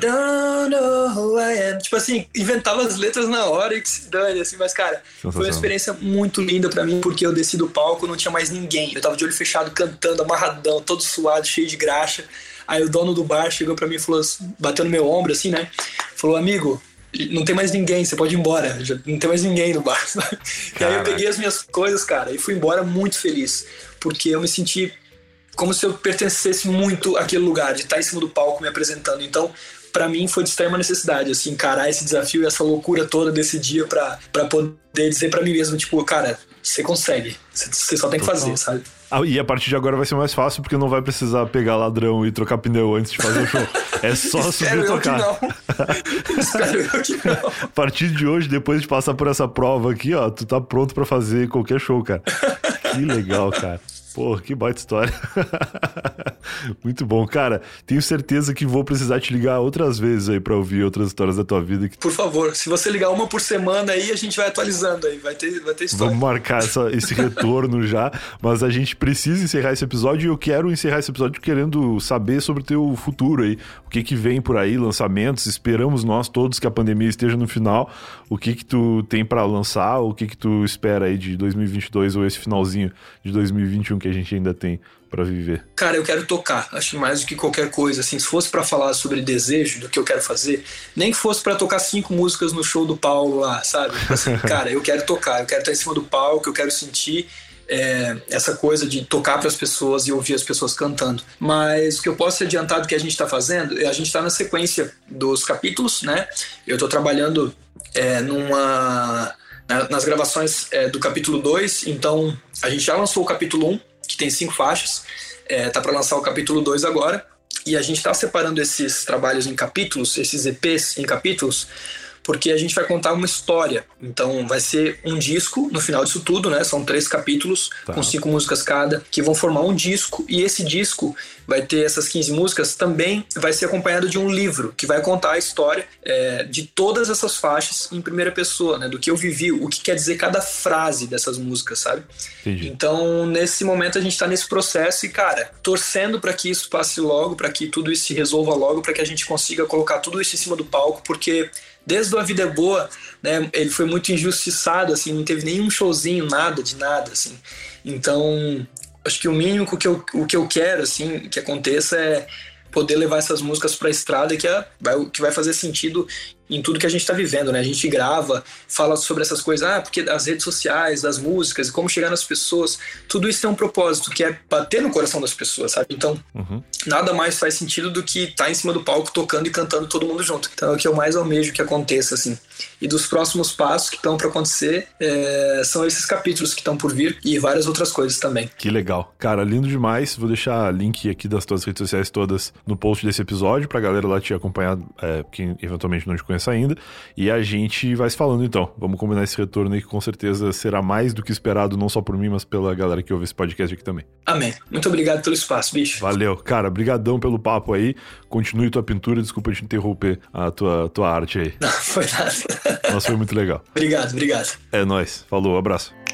Don't know who I am. Tipo assim, inventava as letras na hora e que se dane, assim, mas cara, foi uma experiência muito linda pra mim, porque eu desci do palco, não tinha mais ninguém. Eu tava de olho fechado, cantando, amarradão, todo suado, cheio de graxa. Aí o dono do bar chegou pra mim e falou, assim, bateu no meu ombro, assim, né? Falou, amigo, não tem mais ninguém, você pode ir embora. Já não tem mais ninguém no bar. E aí eu peguei as minhas coisas, cara, e fui embora muito feliz. Porque eu me senti como se eu pertencesse muito àquele lugar, de estar em cima do palco me apresentando. Então, pra mim foi de extrema necessidade, assim, encarar esse desafio e essa loucura toda desse dia pra poder dizer pra mim mesmo, tipo, cara, você consegue. Você só tem que fazer, sabe? Ah, e a partir de agora vai ser mais fácil porque não vai precisar pegar ladrão e trocar pneu antes de fazer o show. É só subir e tocar. Espero eu que não. A partir de hoje, depois de passar por essa prova aqui, ó, tu tá pronto para fazer qualquer show, cara. Que legal, cara. Pô, que baita história. Muito bom. Cara, tenho certeza que vou precisar te ligar outras vezes aí pra ouvir outras histórias da tua vida. Por favor, se você ligar uma por semana aí, a gente vai atualizando aí, vai ter, vai ter história. Vamos marcar essa, esse retorno já, mas a gente precisa encerrar esse episódio e eu quero encerrar esse episódio querendo saber sobre o teu futuro aí. O que que vem por aí, lançamentos, esperamos nós todos que a pandemia esteja no final. O que que tu tem para lançar, o que que tu espera aí de 2022 ou esse finalzinho de 2021 que a gente ainda tem para viver? Cara, eu quero tocar, acho mais do que qualquer coisa. Assim, se fosse para falar sobre desejo do que eu quero fazer, nem que fosse para tocar cinco músicas no show do Paulo lá, sabe? Assim, cara, eu quero tocar, eu quero estar em cima do palco, eu quero sentir é, essa coisa de tocar para as pessoas e ouvir as pessoas cantando. Mas o que eu posso adiantar do que a gente está fazendo, é a gente está na sequência dos capítulos, né? Eu estou trabalhando é, numa nas gravações é, do capítulo 2, então a gente já lançou o capítulo 1, um, que tem cinco faixas, é, tá para lançar o capítulo 2 agora, e a gente está separando esses trabalhos em capítulos, esses EPs em capítulos, porque a gente vai contar uma história. Então vai ser um disco no final disso tudo, né? São três capítulos tá. com cinco músicas cada que vão formar um disco e esse disco vai ter essas 15 músicas também vai ser acompanhado de um livro que vai contar a história é, de todas essas faixas em primeira pessoa, né? Do que eu vivi, o que quer dizer cada frase dessas músicas, sabe? Entendi. Então nesse momento a gente está nesse processo e cara torcendo para que isso passe logo, para que tudo isso se resolva logo, para que a gente consiga colocar tudo isso em cima do palco, porque desde o A Vida é Boa, né, ele foi muito injustiçado, assim, não teve nenhum showzinho, nada de nada, assim. Então, acho que o mínimo que eu, o que eu quero, assim, que aconteça é poder levar essas músicas para a estrada que, é, vai, que vai fazer sentido em tudo que a gente está vivendo, né? A gente grava, fala sobre essas coisas, ah, porque as redes sociais, das músicas, como chegar nas pessoas, tudo isso tem um propósito, que é bater no coração das pessoas, sabe? Então, uhum. nada mais faz sentido do que estar tá em cima do palco tocando e cantando todo mundo junto. Então, é o que eu mais almejo que aconteça, assim. E dos próximos passos que estão para acontecer é, são esses capítulos que estão por vir e várias outras coisas também. Que legal. Cara, lindo demais. Vou deixar link aqui das tuas redes sociais todas no post desse episódio pra galera lá te acompanhar, é, quem eventualmente não te conhece conheço ainda. E a gente vai se falando então. Vamos combinar esse retorno aí que com certeza será mais do que esperado, não só por mim, mas pela galera que ouve esse podcast aqui também. Amém. Muito obrigado pelo espaço, bicho. Valeu. Cara, brigadão pelo papo aí. Continue tua pintura. Desculpa te interromper a tua, tua arte aí. Não, foi nada. Nossa, foi muito legal. obrigado, obrigado. É nóis. Falou, abraço.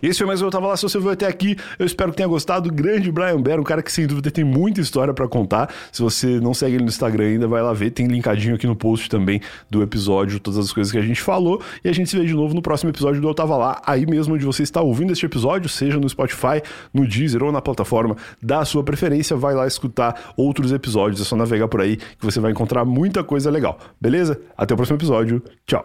Esse foi mais um Eu Tava Lá. Se você veio até aqui, eu espero que tenha gostado. Grande Brian Bear, um cara que sem dúvida tem muita história para contar. Se você não segue ele no Instagram ainda, vai lá ver. Tem linkadinho aqui no post também do episódio, todas as coisas que a gente falou. E a gente se vê de novo no próximo episódio do Eu Tava Lá. Aí mesmo onde você está ouvindo este episódio, seja no Spotify, no Deezer ou na plataforma da sua preferência, vai lá escutar outros episódios. É só navegar por aí que você vai encontrar muita coisa legal. Beleza? Até o próximo episódio. Tchau.